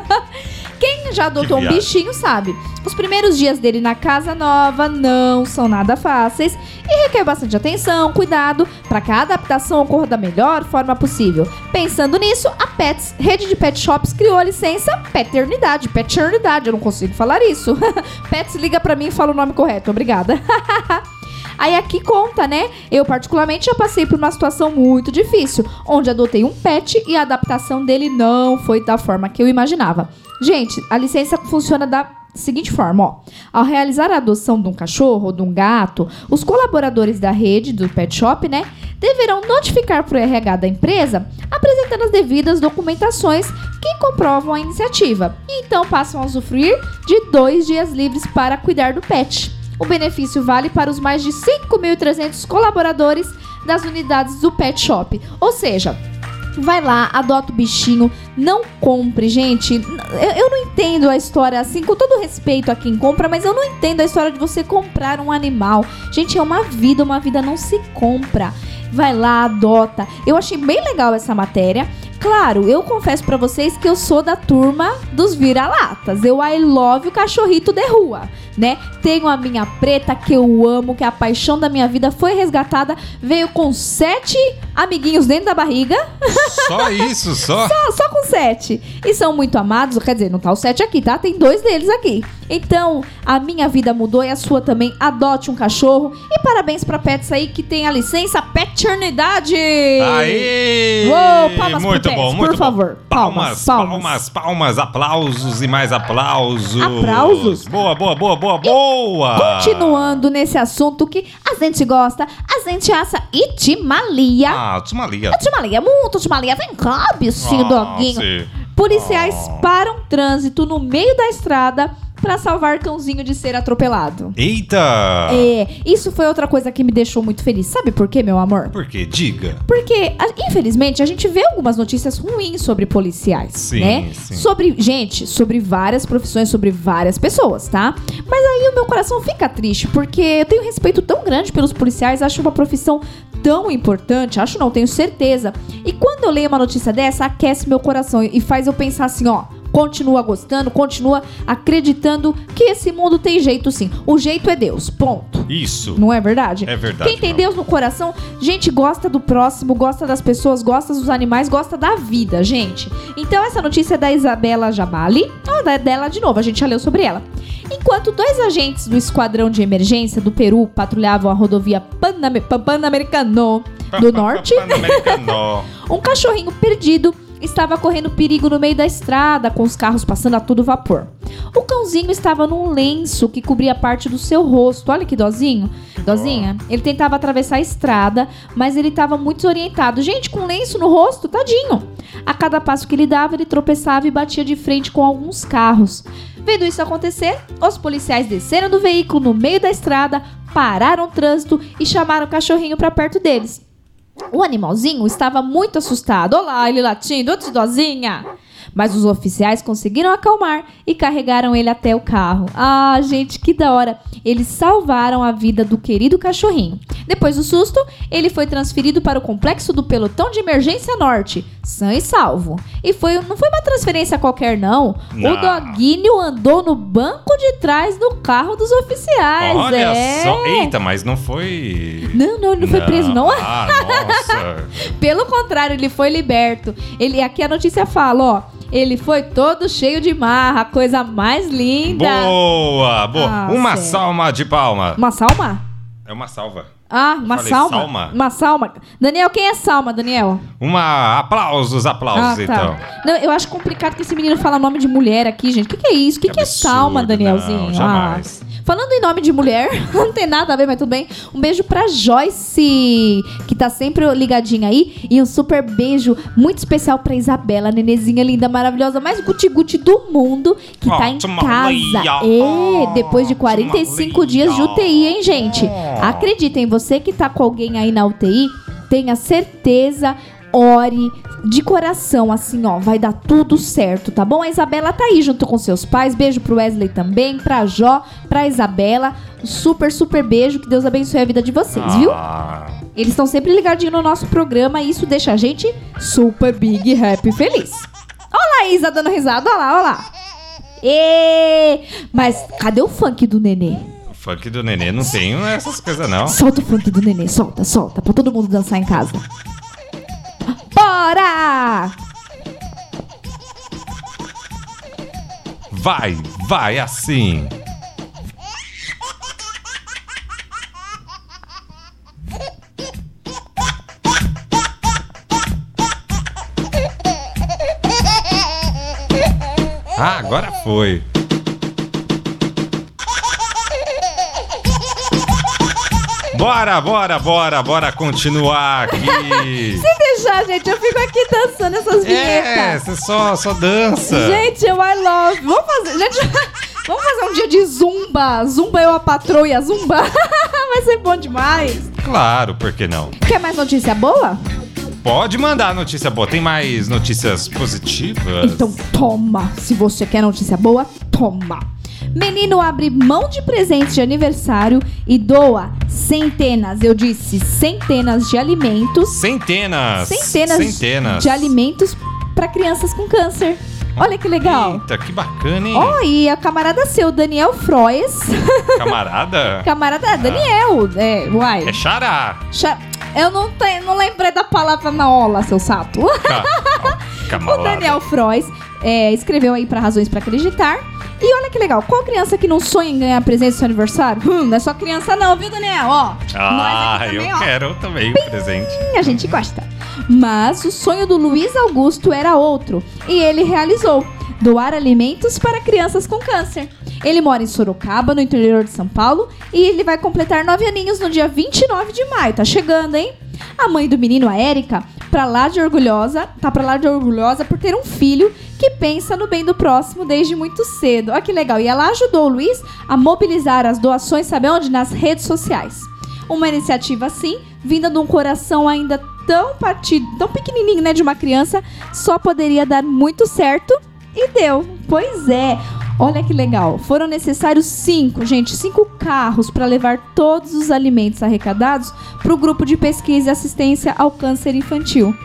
Quem já adotou um bichinho sabe. Os primeiros dias dele na casa nova não são nada fáceis e requer bastante atenção, cuidado para que a adaptação ocorra da melhor forma possível. Pensando nisso, a Pets, rede de pet shops, criou a licença paternidade, paternidade, eu não consigo falar isso. Pets liga pra mim e fala o nome correto, obrigada. Aí aqui conta, né? Eu particularmente já passei por uma situação muito difícil, onde adotei um pet e a adaptação dele não foi da forma que eu imaginava. Gente, a licença funciona da seguinte forma, ó. Ao realizar a adoção de um cachorro ou de um gato, os colaboradores da rede do pet shop, né, deverão notificar para o RH da empresa, apresentando as devidas documentações que comprovam a iniciativa. E então passam a usufruir de dois dias livres para cuidar do pet. O benefício vale para os mais de 5.300 colaboradores das unidades do Pet Shop. Ou seja, vai lá, adota o bichinho, não compre, gente. Eu, eu não entendo a história assim, com todo respeito a quem compra, mas eu não entendo a história de você comprar um animal. Gente, é uma vida, uma vida não se compra. Vai lá, adota. Eu achei bem legal essa matéria. Claro, eu confesso pra vocês que eu sou da turma dos vira-latas. Eu I love o cachorrito de rua, né? Tenho a minha preta que eu amo, que é a paixão da minha vida, foi resgatada, veio com sete amiguinhos dentro da barriga. Só isso, só? Só, só com sete. E são muito amados, quer dizer, não tá o sete aqui, tá? Tem dois deles aqui. Então, a minha vida mudou e a sua também. Adote um cachorro. E parabéns pra Pets aí que tem a licença Paternidade! Aê! Uou, palmas pro muito Pets, bom, por muito bom. favor. Palmas, Palmas, palmas, palmas. palmas, aplausos e mais aplausos. Aplausos? Boa, boa, boa, boa, boa. Continuando nesse assunto que a gente gosta, a gente acha Itimalia. Ah, Tsumalia. Itimalia, muito Itimalia. Vem cá, bichinho Ah, doguinho. sim. Policiais Ah. param trânsito no meio da estrada pra salvar cãozinho de ser atropelado. Eita! É, isso foi outra coisa que me deixou muito feliz. Sabe por quê, meu amor? Por quê? Diga. Porque, infelizmente, a gente vê algumas notícias ruins sobre policiais, Sim, né? sim. Sobre, gente, sobre várias profissões, sobre várias pessoas, tá? Mas aí o meu coração fica triste, porque eu tenho respeito tão grande pelos policiais, acho uma profissão tão importante, acho não, tenho certeza. E quando eu leio uma notícia dessa, aquece meu coração e faz eu pensar assim, ó, continua gostando, continua acreditando que esse mundo tem jeito sim. O jeito é Deus, ponto. Isso. Não é verdade? É verdade, Quem tem não. Deus no coração, gente, gosta do próximo, gosta das pessoas, gosta dos animais, gosta da vida, gente. Então essa notícia é da Isabela Jabali, ah, da- dela de novo, a gente já leu sobre ela. Enquanto dois agentes do esquadrão de emergência do Peru patrulhavam a rodovia Paname- Pan- Pan-Americano do Norte, Pan-Americano. um cachorrinho perdido estava correndo perigo no meio da estrada, com os carros passando a todo vapor. O cãozinho estava num lenço que cobria parte do seu rosto. Olha que dozinho. Dozinha. Ele tentava atravessar a estrada, mas ele estava muito desorientado. Gente, com lenço no rosto, tadinho. A cada passo que ele dava, ele tropeçava e batia de frente com alguns carros. Vendo isso acontecer, os policiais desceram do veículo no meio da estrada, pararam o trânsito e chamaram o cachorrinho para perto deles. O animalzinho estava muito assustado. Olá, ele latindo, ô dozinha. Mas os oficiais conseguiram acalmar e carregaram ele até o carro. Ah, gente, que da hora. Eles salvaram a vida do querido cachorrinho. Depois do susto, ele foi transferido para o complexo do pelotão de emergência norte, sã e salvo. E foi, não foi uma transferência qualquer, não. Não. O doguinho andou no banco de trás do carro dos oficiais. Olha é. só. Eita, mas não foi. Não, não, ele não foi preso, não. Ah, nossa. Pelo contrário, ele foi liberto. Ele aqui a notícia fala, ó, ele foi todo cheio de marra, coisa mais linda. Boa, boa. Ah, uma sério. salma de palma. Uma salma? É uma salva. Ah, uma Falei salma. salma? Uma salma. Daniel, quem é salma, Daniel? Uma. Aplausos, aplausos, então. tá. Não, eu acho complicado que esse menino fala nome de mulher aqui, gente. O que, que é isso? O que, Que que é absurdo, salma, não, Danielzinho? jamais. Ah. Falando em nome de mulher, não tem nada a ver, mas tudo bem. Um beijo pra Joyce, que tá sempre ligadinha aí. E um super beijo muito especial pra Isabela, nenezinha linda, maravilhosa, mais guti-guti do mundo, que tá em casa. É, depois de 45 dias de UTI, hein, gente? Acreditem, você que tá com alguém aí na UTI, tenha certeza, ore de coração, assim, ó, vai dar tudo certo, tá bom? A Isabela tá aí junto com seus pais. Beijo pro Wesley também, pra Jó, pra Isabela. Super, super beijo. Que Deus abençoe a vida de vocês, viu? Ah, Eles estão sempre ligadinhos no nosso programa e isso deixa a gente super big, happy, feliz. Olha lá a Isa dando risada, olha lá, olha lá. Ê, mas cadê o funk do nenê? Funk do nenê não tem essas coisas, não. Solta o funk do nenê, solta, solta, pra todo mundo dançar em casa. Bora! Vai, vai assim. Ah, agora foi. Bora, bora, bora, bora continuar aqui. Se deixar, gente, eu fico aqui dançando essas É, vinhetas. você só, só dança. Gente, eu I love. Vamos fazer. Gente, Vamos fazer um dia de zumba. Zumba eu a patroa e a zumba. Vai ser bom demais. Claro, por que não? Quer mais notícia boa? Pode mandar notícia boa. Tem mais notícias positivas? Então toma. Se você quer notícia boa, toma. Menino abre mão de presentes de aniversário e doa centenas, eu disse centenas de alimentos, Centenas. centenas, Centenas. de alimentos para crianças com câncer. Olha que legal. Eita, que bacana, hein? Ó, e a camarada seu, Daniel Froes. Camarada? camarada Daniel, é, uai. É xará. Cha- Eu não, tenho, não lembrei da palavra na ola, seu sato. Ca- ó, O Camarada. Daniel Frois é, escreveu aí pra Razões pra Acreditar. E olha que legal, qual criança que não sonha em ganhar presente no seu aniversário? Hum, não é só criança não, viu, Daniel? Ó, Ah, aqui eu também, ó, quero também um presente. a gente gosta. Mas o sonho do Luiz Augusto era outro, e ele realizou. Doar alimentos para crianças com câncer. Ele mora em Sorocaba, no interior de São Paulo, e ele vai completar nove aninhos no dia 29 de maio. Tá chegando, hein? A mãe do menino, a Érica, pra lá de orgulhosa, tá pra lá de orgulhosa por ter um filho que pensa no bem do próximo desde muito cedo. Olha que legal. E ela ajudou o Luiz a mobilizar as doações, sabe onde? Nas redes sociais. Uma iniciativa assim, vinda de um coração ainda tão partido, tão pequenininho, né, de uma criança, só poderia dar muito certo e deu. Pois é. Olha que legal. Foram necessários cinco, gente, cinco carros para levar todos os alimentos arrecadados para o grupo de pesquisa e assistência ao câncer infantil.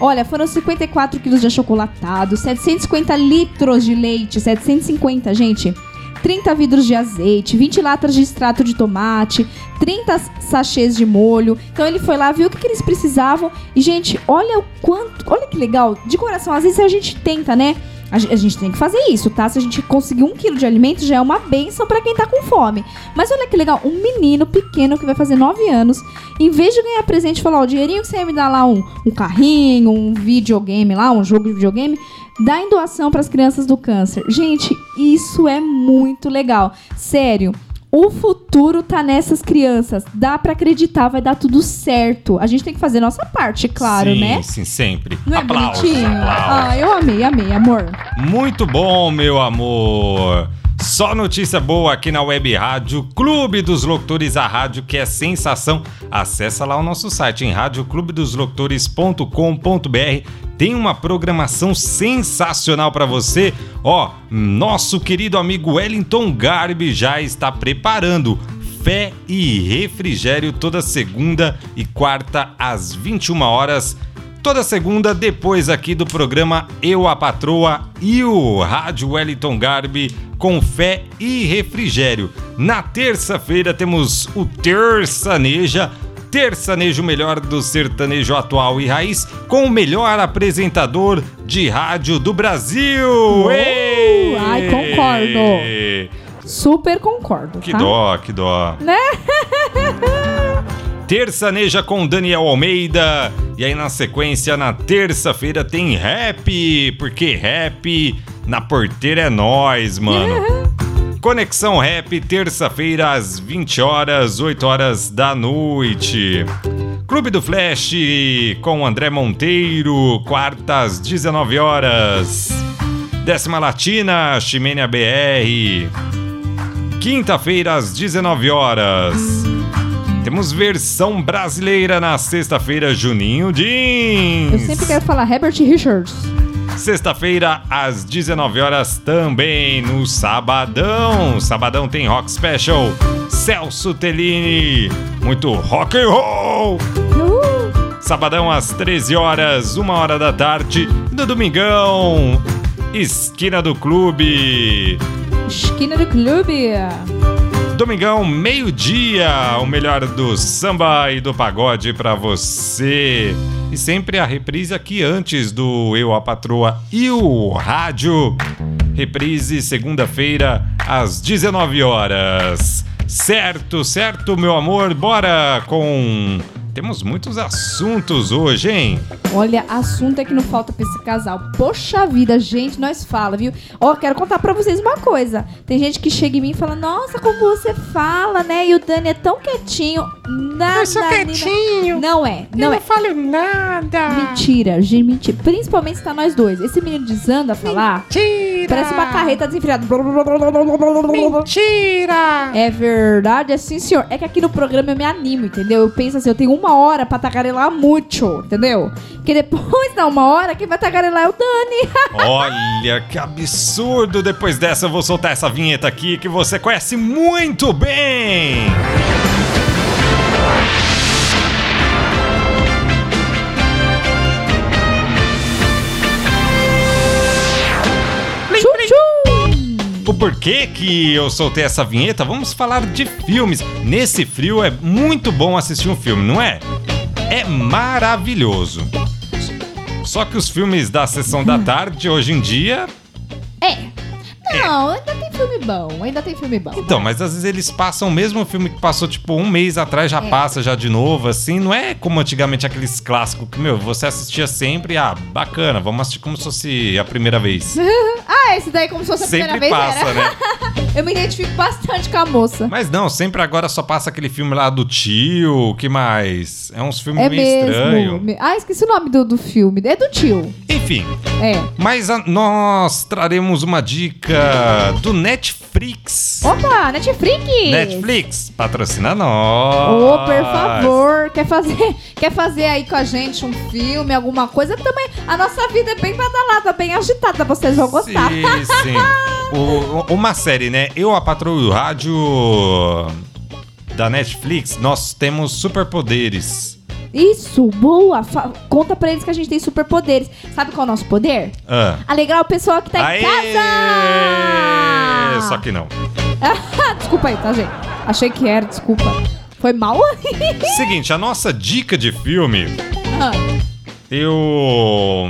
Olha, foram 54 quilos de achocolatado, 750 litros de leite, 750, gente. 30 vidros de azeite, 20 latas de extrato de tomate, 30 sachês de molho. Então ele foi lá, viu o que, que eles precisavam. E, gente, olha o quanto. Olha que legal. De coração, às vezes a gente tenta, né? A a gente tem que fazer isso, tá? Se a gente conseguir um quilo de alimento, já é uma benção pra quem tá com fome. Mas olha que legal, um menino pequeno que vai fazer 9 anos, em vez de ganhar presente falar, o dinheirinho que você ia me dar lá, um, um carrinho, um videogame lá, um jogo de videogame, dá em doação pras crianças do câncer. Gente, isso é muito legal. Sério. O futuro tá nessas crianças. Dá pra acreditar, vai dar tudo certo. A gente tem que fazer nossa parte, claro, sim, né? Sim, sempre. Não é aplausos, bonitinho? aplausos. Ah, eu amei, amei, amor. Muito bom, meu amor. Só notícia boa aqui na Web Rádio Clube dos Locutores, a rádio que é sensação. Acessa lá o nosso site em radioclubedosLocutores.com.br. Tem uma programação sensacional para você. Ó, nosso querido amigo Wellington Garbi já está preparando Fé e Refrigério toda segunda e quarta às 21 horas. Toda segunda, depois aqui do programa Eu a Patroa e o Rádio Wellington Garbi com fé e refrigério. Na terça-feira temos o Terçaneja, Terçanejo melhor do sertanejo atual e raiz, com o melhor apresentador de rádio do Brasil. Ê! ai, concordo. Super concordo, Que tá? dó, que dó. Né? Terçaneja com Daniel Almeida. E aí na sequência, na terça-feira, tem rap. Porque rap na porteira é nós, mano. Conexão Rap, terça-feira, às 20 horas, 8 horas da noite. Clube do Flash com André Monteiro, quarta às 19 horas. Décima Latina, Ximênia BR. Quinta-feira, às 19 horas. Temos versão brasileira na sexta-feira, Juninho Jeans. Eu sempre quero falar Herbert Richards. Sexta-feira, às 19 horas, também no Sabadão. Sabadão tem Rock Special. Celso Tellini. Muito rock and roll. Sabadão às 13 horas, 1 hora da tarde. No Domingão, Esquina do Clube. esquina do clube. Domingão, meio-dia, o melhor do samba e do pagode pra você. E sempre a reprise aqui antes do Eu, a Patroa e o Rádio. Reprise segunda-feira às 19 horas. Certo, certo, meu amor, bora com. Temos muitos assuntos hoje, hein? Olha, assunto é que não falta pra esse casal. Poxa vida, gente, nós fala, viu? Ó, quero contar pra vocês uma coisa. Tem gente que chega em mim e fala, nossa, como você fala, né? E o Dani é tão quietinho. Nada, Eu sou quietinho. Não é, não eu é. não falo nada. Mentira, gente, mentira. Principalmente se tá nós dois. Esse menino desanda a falar. Mentira. Parece uma carreta desenfreada. Mentira! É verdade, é sim, senhor. É que aqui no programa eu me animo, entendeu? Eu penso assim, eu tenho uma hora pra tagarelar muito, entendeu? Que depois da uma hora, quem vai tagarelar é o Dani. Olha que absurdo! Depois dessa, eu vou soltar essa vinheta aqui que você conhece muito bem! Tchum, O porquê que eu soltei essa vinheta? Vamos falar de filmes. Nesse frio é muito bom assistir um filme, não é? É maravilhoso. Só que os filmes da sessão da tarde, hoje em dia. É. Não, ainda tem filme bom, ainda tem filme bom. Então, mas às vezes eles passam o mesmo filme que passou tipo um mês atrás, já É. passa já de novo, assim. Não é como antigamente aqueles clássicos que, meu, você assistia sempre, ah, bacana, vamos assistir como se fosse a primeira vez. Ah, esse daí como se fosse a primeira sempre vez passa, era. né? Eu me identifico bastante com a moça. Mas não, sempre agora só passa aquele filme lá do tio, o que mais? É uns filmes É meio estranhos. Ah, esqueci o nome do, do filme. É do tio. Enfim, É. mas a- nós traremos uma dica do Netflix. Opa, Netflix! Netflix, patrocina nós. Ô, por favor, quer fazer, quer fazer aí com a gente um filme, alguma coisa? Também a nossa vida é bem badalada, bem agitada, vocês vão gostar. Sim, sim. O- uma série, né? Eu, a Patrulha e o Rádio da Netflix, nós temos superpoderes. Isso, boa! Fa- conta pra eles que a gente tem superpoderes. Sabe qual é o nosso poder? Ah. Alegrar o pessoal que tá Aê! em casa! Só que não. desculpa aí, tá, gente? Achei que era, desculpa. Foi mal? Seguinte, a nossa dica de filme, Ah. eu.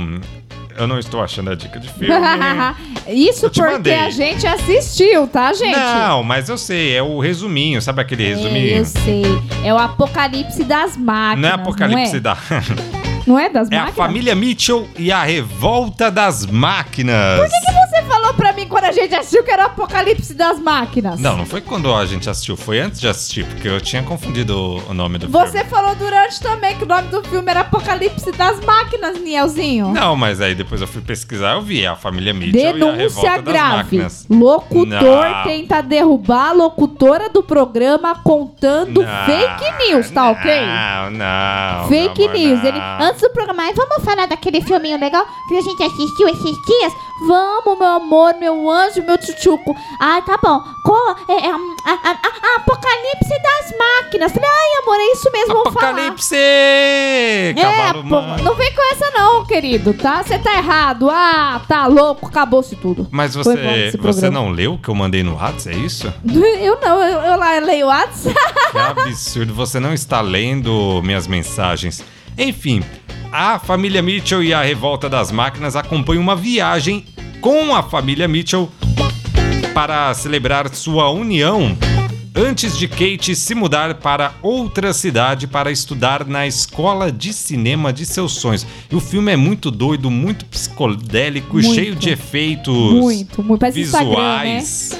Eu não estou achando a dica de filme. Isso porque mandei. a gente assistiu, tá, gente? Não, mas eu sei, é o resuminho, sabe aquele É, resuminho? eu sei. É o apocalipse das máquinas. Não é Apocalipse não é? da. Não é das É a máquinas? família Mitchell e a revolta das máquinas. Por que, que você falou pra mim quando a gente assistiu que era o apocalipse das máquinas? Não, não foi quando a gente assistiu, foi antes de assistir, porque eu tinha confundido o- nome do Você filme. falou durante também que o nome do filme era Apocalipse das Máquinas, Nielzinho. Não, mas aí depois eu fui pesquisar, eu vi é a família Mitchell e a Denúncia revolta das grave. máquinas. Locutor Não. tenta derrubar a locutora do programa contando Não, fake news, tá ok? Não, não. Fake amor, news. não. Ele, antes do programa, "Ai, vamos falar daquele filminho legal que a gente assistiu esses dias? Vamos, meu amor, meu anjo, meu tchutchuco. Ah, tá bom. Qual é, é, a, a- a- a- Apocalipse das máquinas. Falei, ai, amor, é isso mesmo. Apocalipse! É, pô, não vem com essa não, querido, tá? Você tá errado. Ah, tá louco, acabou-se tudo. Mas você, você não leu o que eu mandei no WhatsApp, é isso? Eu não, eu, eu lá leio o WhatsApp. Que absurdo, você não está lendo minhas mensagens. Enfim, a família Mitchell e a revolta das máquinas acompanham uma viagem com a família Mitchell para celebrar sua união antes de Kate se mudar para outra cidade para estudar na escola de cinema de seus sonhos. E o filme é muito doido, muito psicodélico, Muito. cheio de efeitos Muito, muito. Né? visuais.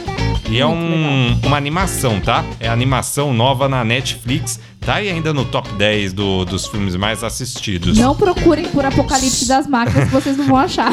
E é um- uma animação, tá? É animação nova na Netflix. Tá aí ainda no top 10 do- dos filmes mais assistidos. Não procurem por Apocalipse das Máquinas que vocês não vão achar.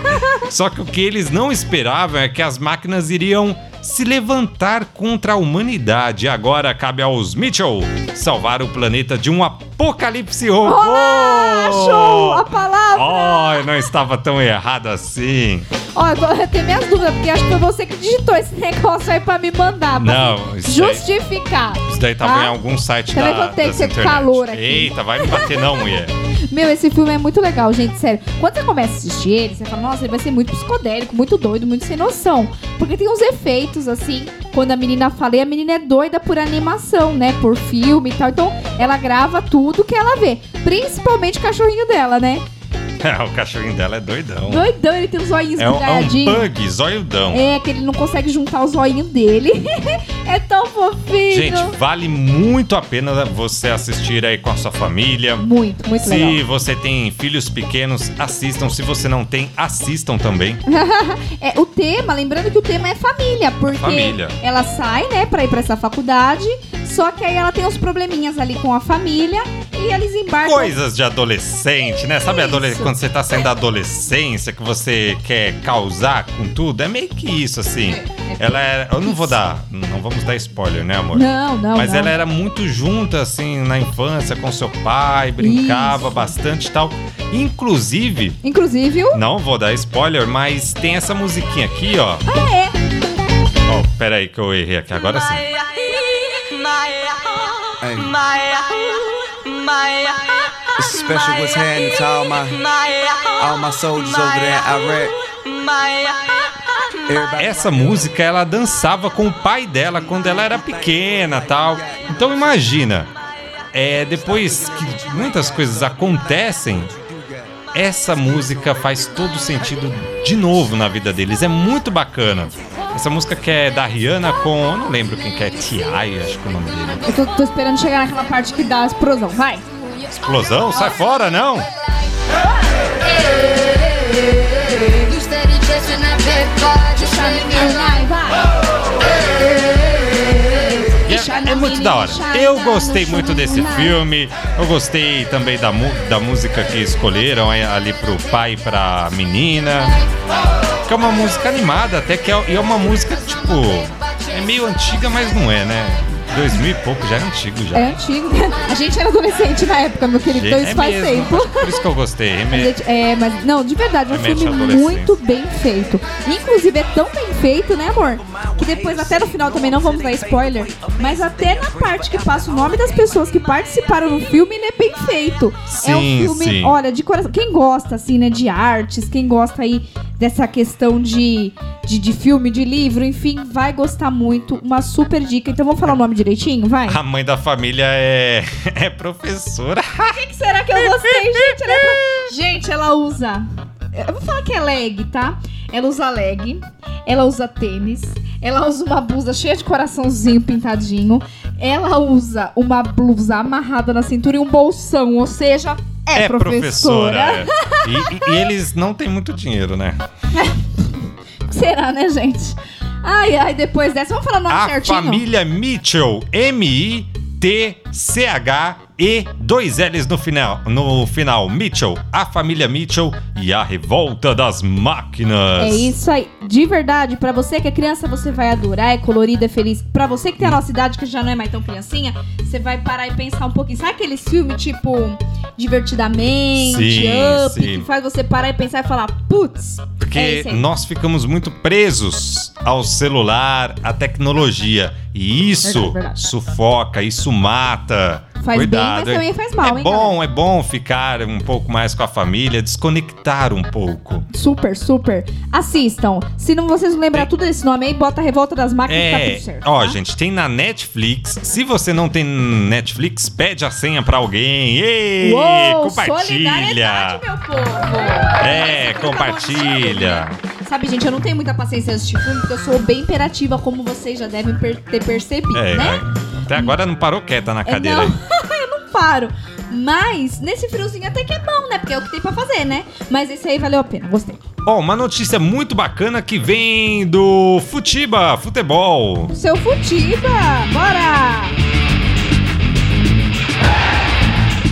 Só que o que eles não esperavam é que as máquinas iriam se levantar contra a humanidade. Agora cabe aos Mitchell salvar o planeta de um apocalipse robô. Olá, show! A palavra! Oh, eu não estava tão errado assim. Ó, tô- eu tenho minhas dúvidas, porque acho que foi você que digitou esse negócio aí pra me mandar. pra Não, isso Justificar. Isso daí tava Tá? em algum site Eu da, levantei das que você calor aqui. Eita, vai me bater não, mulher. Meu, esse filme é muito legal, gente, sério. Quando você começa a assistir ele, você fala, nossa, ele vai ser muito psicodélico, muito doido, muito sem noção. Porque tem uns efeitos, assim, quando a menina fala, e a menina é doida por animação, né? Por filme e tal. Então, ela grava tudo que ela vê. Principalmente o cachorrinho dela, né? o cachorrinho dela é doidão. Doidão, ele tem os olhinhos É um, é um grudadinhos. pug, zoiudão. É, que ele não consegue juntar os olhinhos dele. é tão fofinho. Gente, vale muito a pena você assistir aí com a sua família. muito, muito Se legal. você tem filhos pequenos, assistam. Se você não tem, assistam também. É, o tema, lembrando que o tema é família, porque Família. ela sai, né, pra ir pra essa faculdade, Só que aí ela tem uns probleminhas ali com a família e eles embarcam. Coisas de adolescente, né? Sabe adolescente, quando você tá saindo da adolescência, que você quer causar com tudo? É meio que isso, assim. Ela era. Eu não vou dar. Não vamos dar spoiler, né, amor? Não, não. Mas não. ela era muito junta, assim, na infância com seu pai, brincava Isso. bastante e tal. Inclusive, Inclusive, o. não vou dar spoiler, mas tem essa musiquinha aqui, ó. Ah, é. Ó, pera aí que eu errei aqui, agora sim. Special what's happening to all my all my soldiers over there in Iraq. Everybody Essa música ela dançava com o pai dela quando ela era pequena tal. Então imagina, é, depois que muitas coisas acontecem, essa música faz todo sentido de novo na vida deles. É muito bacana. Essa música que é da Rihanna com. Eu não lembro quem que é, T.I., acho que é o nome dele. Eu tô, tô esperando chegar naquela parte que dá a explosão. Vai. Explosão? Sai fora, não! Vai, vai. Muito da hora. Eu gostei muito desse filme. Eu gostei também da, da música que escolheram é, ali pro pai e pra menina. Que é uma música animada, até que é, e é uma música, tipo, é meio antiga, mas não é, né? 2000 e pouco, já é antigo já. É antigo. A gente era adolescente na época, meu querido. Então é isso faz mesmo. tempo. Por isso que eu gostei. Reme- gente- É, mas não, de verdade, é um filme muito bem feito. Inclusive, é tão bem feito, né, amor? Que depois, até no final também, não vamos dar spoiler, mas até na parte que passa o nome das pessoas que participaram no filme, ele é bem feito. é um Sim, filme, sim. olha, de coração. Quem gosta, assim, né, de artes, quem gosta aí dessa questão de, de, de filme, de livro, enfim, vai gostar muito. Uma super dica. Então vamos falar o nome direitinho? Vai. A mãe da família é, é professora. O que, que será que eu gostei, gente? Ela é pro- Gente, ela usa. Eu vou falar que é leg, tá? Ela usa leg, ela usa tênis, ela usa uma blusa cheia de coraçãozinho pintadinho, ela usa uma blusa amarrada na cintura e um bolsão, ou seja, é, professora. é. E, e- e eles não têm muito dinheiro, né? Será, né, gente? Ai, ai, depois dessa, vamos falar o nome A certinho? família Mitchell, M-I-T-C-H e dois L's no final, no final. Mitchell, a família Mitchell e a revolta das máquinas. É isso aí. De verdade, pra você que é criança, você vai adorar, é colorido, é feliz. Pra você que tem a nossa idade, que já não é mais tão criancinha, você vai parar e pensar um pouquinho. Sabe aqueles filmes tipo Divertidamente, Sim, Up, sim. que faz você parar e pensar e falar, putz, é Porque aí. nós ficamos muito presos ao celular, à tecnologia. E isso Verdade, verdade. sufoca, isso mata. Faz bem, Cuidado, mas hein? também faz mal, é hein, bom, é bom ficar um pouco mais com a família, desconectar um pouco. Super, super. Assistam. Se não vocês não lembrar tudo desse nome aí, bota a Revolta das Máquinas que tá É, tudo certo. ó, tá? gente, tem na Netflix. Se você não tem Netflix, pede a senha pra alguém. Ei, Uou, compartilha. solidariedade, meu povo. É, compartilha. Sabe, gente, eu não tenho muita paciência de assistir filme, porque eu sou bem imperativa, como vocês já devem per- ter percebido, É, né? Até agora não parou quieta na É, cadeira. não, aí. eu não paro. Mas, nesse friozinho até que é bom, né? Porque é o que tem pra fazer, né? Mas esse aí valeu a pena, gostei. Ó, uma notícia muito bacana que vem do Futiba, futebol. Seu Futiba, bora!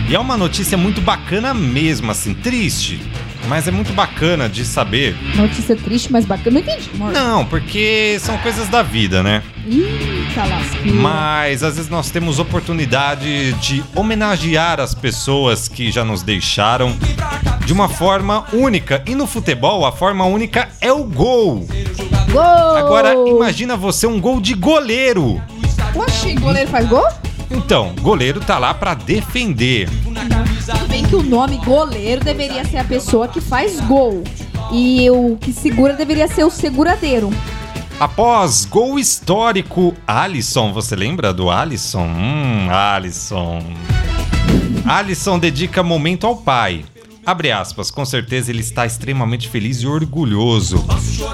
E é uma notícia muito bacana mesmo, assim, triste. Mas é muito bacana de saber. Notícia triste, mas bacana. Não entendi, amor. Não, porque são coisas da vida, né? Eita, lasqueira. Mas às vezes nós temos oportunidade de homenagear as pessoas que já nos deixaram de uma forma única. E no futebol, a forma única é o gol. Gol! Agora, imagina você um gol de goleiro. Oxi, goleiro faz gol? Então, goleiro tá lá pra defender. Bem que o nome goleiro deveria ser a pessoa que faz gol. E o que segura deveria ser o seguradeiro. Após gol histórico, Alisson, você lembra do Alisson? Hum, Alisson. Alisson dedica momento ao pai. Abre aspas, com certeza ele está extremamente feliz e orgulhoso.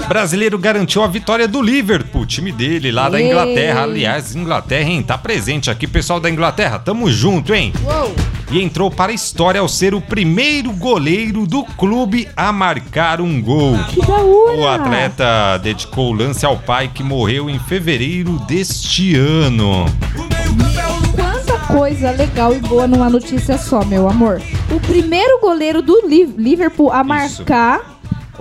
Brasileiro garantiu a vitória do Liverpool, time dele lá da. Inglaterra. Aliás, Inglaterra, hein? Tá presente aqui, pessoal da Inglaterra. Tamo junto, hein? Uou! E entrou para a história ao ser o primeiro goleiro do clube a marcar um gol. Que! O atleta dedicou o lance ao pai que morreu em fevereiro deste ano. Quanta coisa legal e boa numa notícia só, meu amor. O primeiro goleiro do Li- Liverpool a marcar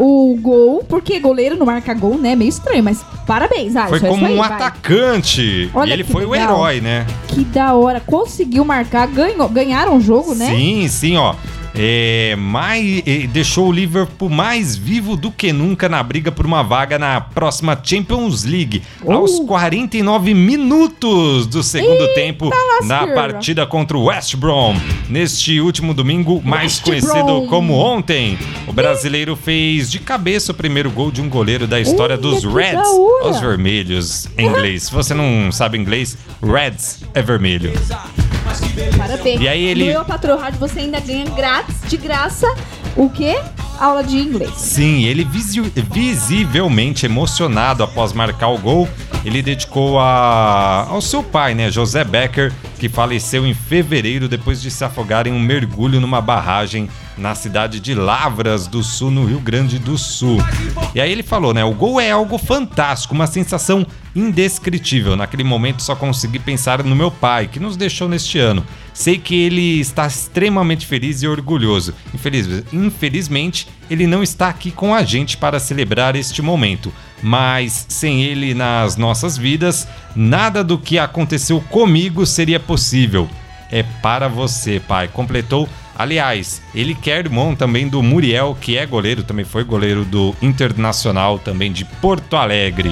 o gol, porque goleiro não marca gol, né? Meio estranho, mas parabéns, Alisson. Foi é como aí, um vai. atacante. Olha e ele foi o legal. herói, né? Que da hora. Conseguiu marcar, ganhou, ganharam o jogo, né? Sim, sim, ó. É, mais, é, deixou o Liverpool mais vivo do que nunca na briga por uma vaga na próxima Champions League. Oh. Aos 49 minutos do segundo tempo, na partida contra o West Brom. Neste último domingo, mais West conhecido Brom. como ontem, o brasileiro fez de cabeça o primeiro gol de um goleiro da história Olha dos Reds, os vermelhos em inglês. Se você não sabe inglês, Reds é vermelho. Parabéns. E aí ele- No Eu Patrão Rádio você ainda ganha grátis, de graça, o quê? Aula de inglês. Sim, ele visi- visivelmente emocionado após marcar o gol, ele dedicou a- ao seu pai, né, José Becker, que faleceu em fevereiro depois de se afogar em um mergulho numa barragem na cidade de Lavras do Sul, no Rio Grande do Sul. E aí ele falou, né, o gol é algo fantástico, uma sensação indescritível. Naquele momento só consegui pensar no meu pai, que nos deixou neste ano. Sei que ele está extremamente feliz e orgulhoso. Infeliz- infelizmente, ele não está aqui com a gente para celebrar este momento. Mas sem ele nas nossas vidas, nada do que aconteceu comigo seria possível. É para você, pai. Completou. Aliás, ele que é irmão também do Muriel, que é goleiro, também foi goleiro do Internacional, também de Porto Alegre.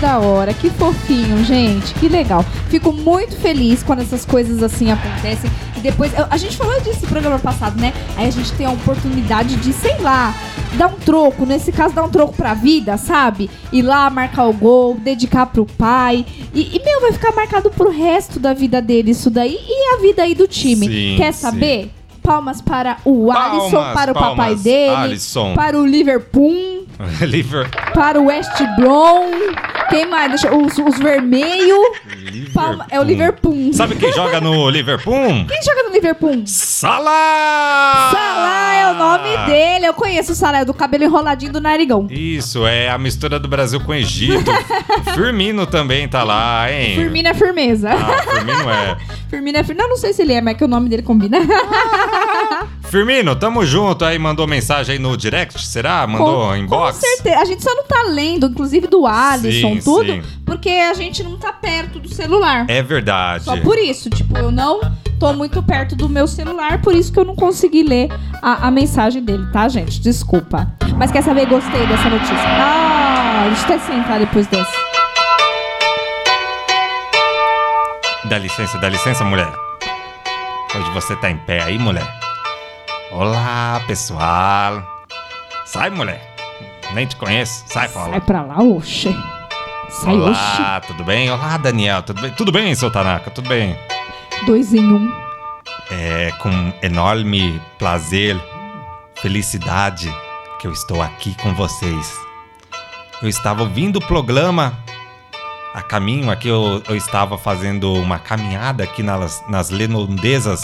Da hora, que fofinho, gente, que legal. Fico muito feliz quando essas coisas assim acontecem. E depois, a gente falou disso no programa passado, né? Aí a gente tem a oportunidade de, sei lá, dar um troco. Nesse caso, dar um troco pra vida, sabe? Ir lá, marcar o gol, dedicar pro pai. E, e, meu, vai ficar marcado pro resto da vida dele isso daí. E a vida aí do time. Sim, Quer sim. saber? Palmas para o Palmas, Alisson, para o papai palmas, dele, Alisson. para o Liverpool Liver... para o West Brom. Quem mais? Deixa, os, os vermelhos. É o Liverpool. Sabe quem joga no Liverpool? Quem joga no Liverpool? Salah! Salah é o nome dele. Eu conheço o Salah, é do cabelo enroladinho do narigão. Isso, é a mistura do Brasil com o Egito. Firmino também tá lá, hein? Firmino é firmeza. Ah, Firmino é. Firmino é firmeza. Não, não sei se ele é, mas é que o nome dele combina. Firmino, tamo junto aí, mandou mensagem aí no direct, será? Mandou com, inbox? Com certeza. A gente só não tá lendo, inclusive do Alisson, Sim, tudo, sim. porque a gente não tá perto do celular. É verdade. Só por isso, tipo, eu não tô muito perto do meu celular, por isso que eu não consegui ler a, a mensagem dele, tá, gente? Desculpa. Mas quer saber? Gostei dessa notícia. Ah, deixa eu até sentar depois dessa. Dá licença, dá licença, mulher. Hoje você tá em pé aí, mulher? Olá, pessoal. Sai, mulher. Nem te conheço. Sai, fala. Sai pra lá, oxe. Sai, oxe. Olá, tudo bem? Olá, Daniel, tudo bem? Tudo bem, seu Tanaka? Tudo bem? Dois em um. É com enorme prazer, felicidade que eu estou aqui com vocês. Eu estava ouvindo o programa a caminho aqui, eu, eu estava fazendo uma caminhada aqui nas, nas redondezas.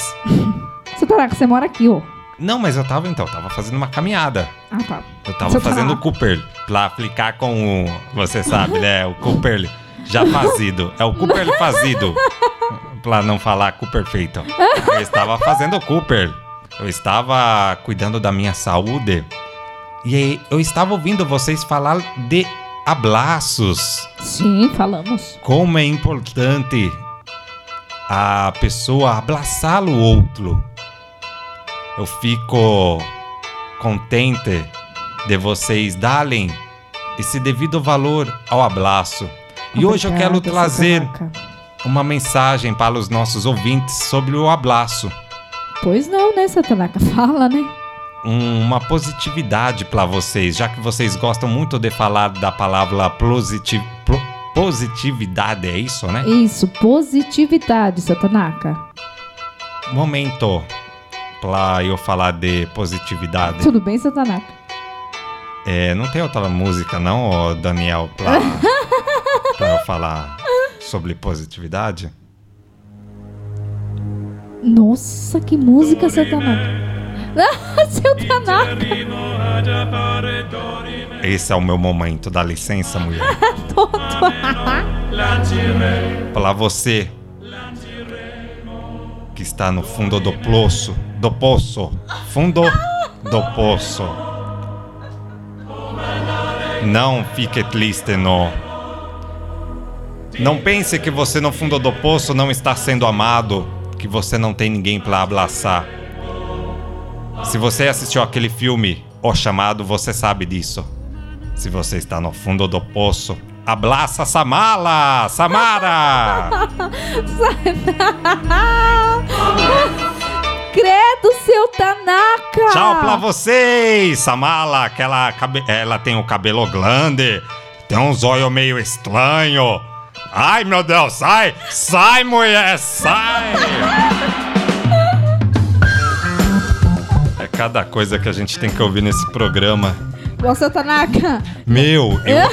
Você tá você mora aqui, ó. Não, mas eu tava então, eu tava fazendo uma caminhada. Ah, tá. Eu tava Você tá fazendo o Cooper pra aplicar com o. Você sabe, né? O Cooper já fazido. É o Cooper fazido. Pra não falar Cooper feito. Eu estava fazendo o Cooper. Eu estava cuidando da minha saúde. E aí, eu estava ouvindo vocês falar de abraços. Sim, falamos. Como é importante a pessoa abraçar o outro. Eu fico contente de vocês darem esse devido valor ao abraço. E hoje eu quero trazer uma mensagem para os nossos ouvintes sobre o abraço. Pois não, né, Satanaca? Fala, né? Um- uma positividade para vocês, já que vocês gostam muito de falar da palavra pro- positividade, é isso, né? Isso, positividade, Satanaca. Momento pra eu falar de positividade. Tudo bem, Satanaca? É, não tem outra música não, Daniel, pra, pra eu falar sobre positividade? Nossa, que música, Satanaca. Ah, seu Tanaka. Esse é o meu momento, dá licença, mulher. Pra você que está no fundo do poço, do poço, fundo do poço. Não fique triste, não. Não pense que você no fundo do poço não está sendo amado, que você não tem ninguém para abraçar. Se você assistiu aquele filme O Chamado, você sabe disso. Se você está no fundo do poço, abraça Samala! Samara! Credo, seu Tanaka! Tchau pra vocês! Samala, aquela cabe... ela tem o cabelo grande, tem um zóio meio estranho. Ai, meu Deus, sai! Sai, mulher, sai! É cada coisa que a gente tem que ouvir nesse programa. Ô, seu Tanaka, Meu, eu, eu,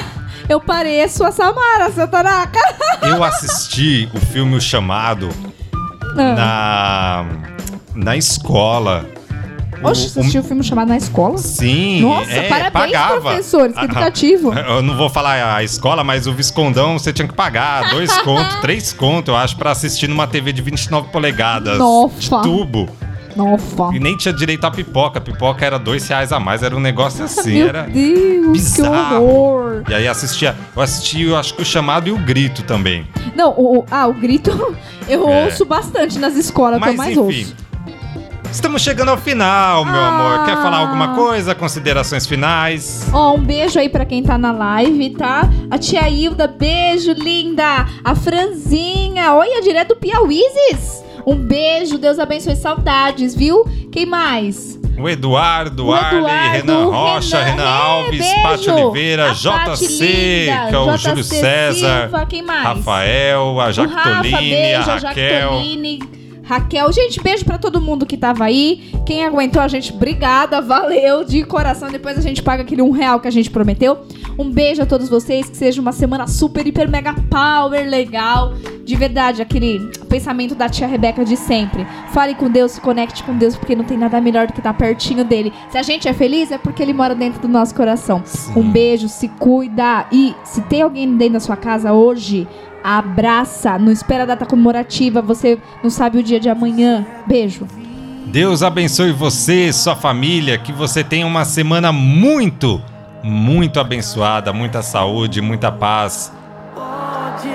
eu pareço a Samara, seu Tanaka. eu assisti o filme O Chamado Ah. na, na escola. Oxe, você assistiu o filme chamado Na Escola? Sim, Nossa, é, parabéns, pagava. professores, que Ah, educativo. Eu não vou falar a escola, mas o Viscondão você tinha que pagar dois contos, três contos, eu acho, pra assistir numa TV de 29 polegadas. Nossa. De tubo. Nossa. E nem tinha direito a pipoca. A pipoca era dois reais a mais, era um negócio assim, Meu era. Deus, bizarro. que horror. E aí assistia, eu assisti, eu acho que o chamado e o grito também. Não, o, ah, o grito eu É. ouço bastante nas escolas, que eu Mas mais enfim. ouço. Estamos chegando ao final, meu Ah. amor. Quer falar alguma coisa? Considerações finais? Ó, um beijo aí pra quem tá na live, tá? A tia Hilda, beijo, linda. A Franzinha, olha, direto do Piauízes. Um beijo, Deus abençoe, saudades, viu? Quem mais? O Eduardo, O Arley, Eduardo, Renan o Rocha, Renan, Renan é, Alves, beijo. Pati Oliveira, JC, que é o Júlio César, Silva, quem mais? Rafael, a Jaque Rafa, beijo, a a Jaque Raquel. Gente, beijo pra todo mundo que tava aí. Quem aguentou a gente, obrigada, valeu de coração. Depois a gente paga aquele um real que a gente prometeu. Um beijo a todos vocês, que seja uma semana super, hiper, mega power, legal. De verdade, aquele pensamento da tia Rebeca de sempre. Fale com Deus, se conecte com Deus, porque não tem nada melhor do que estar pertinho dele. Se a gente é feliz, é porque ele mora dentro do nosso coração. Um beijo, se cuida. E se tem alguém dentro da sua casa hoje, abraça. Não espera a data comemorativa, você não sabe o dia de amanhã. Beijo. Deus abençoe você, sua família, que você tenha uma semana muito, muito abençoada, muita saúde, muita paz.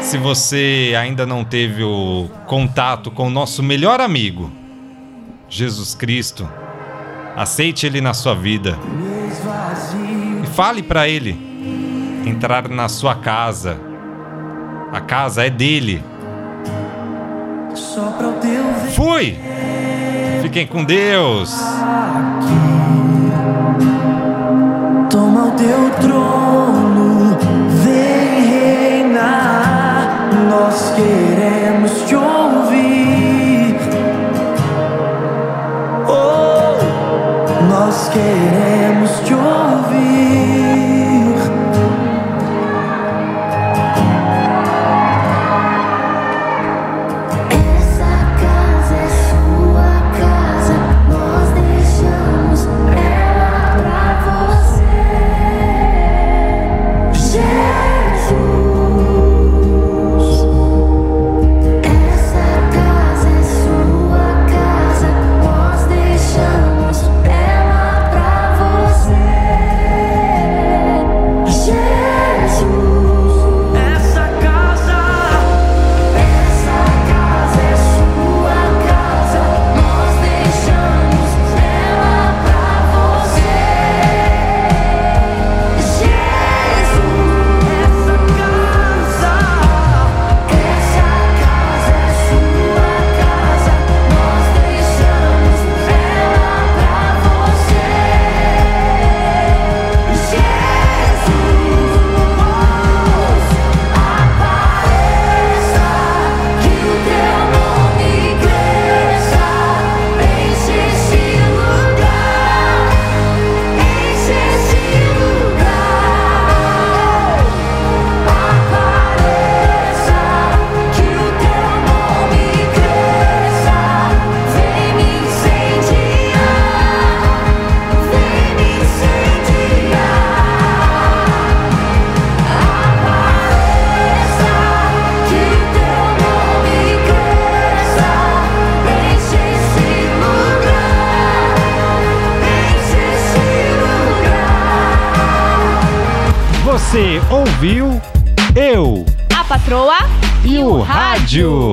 Se você ainda não teve o contato com o nosso melhor amigo, Jesus Cristo, aceite ele na sua vida e fale para ele entrar na sua casa. A casa é dele. Só pra o teu ver Fui! Fiquem com Deus! Toma o teu trono, vem reinar. Nós queremos te ouvir. Oh, nós queremos te ouvir. Rádio.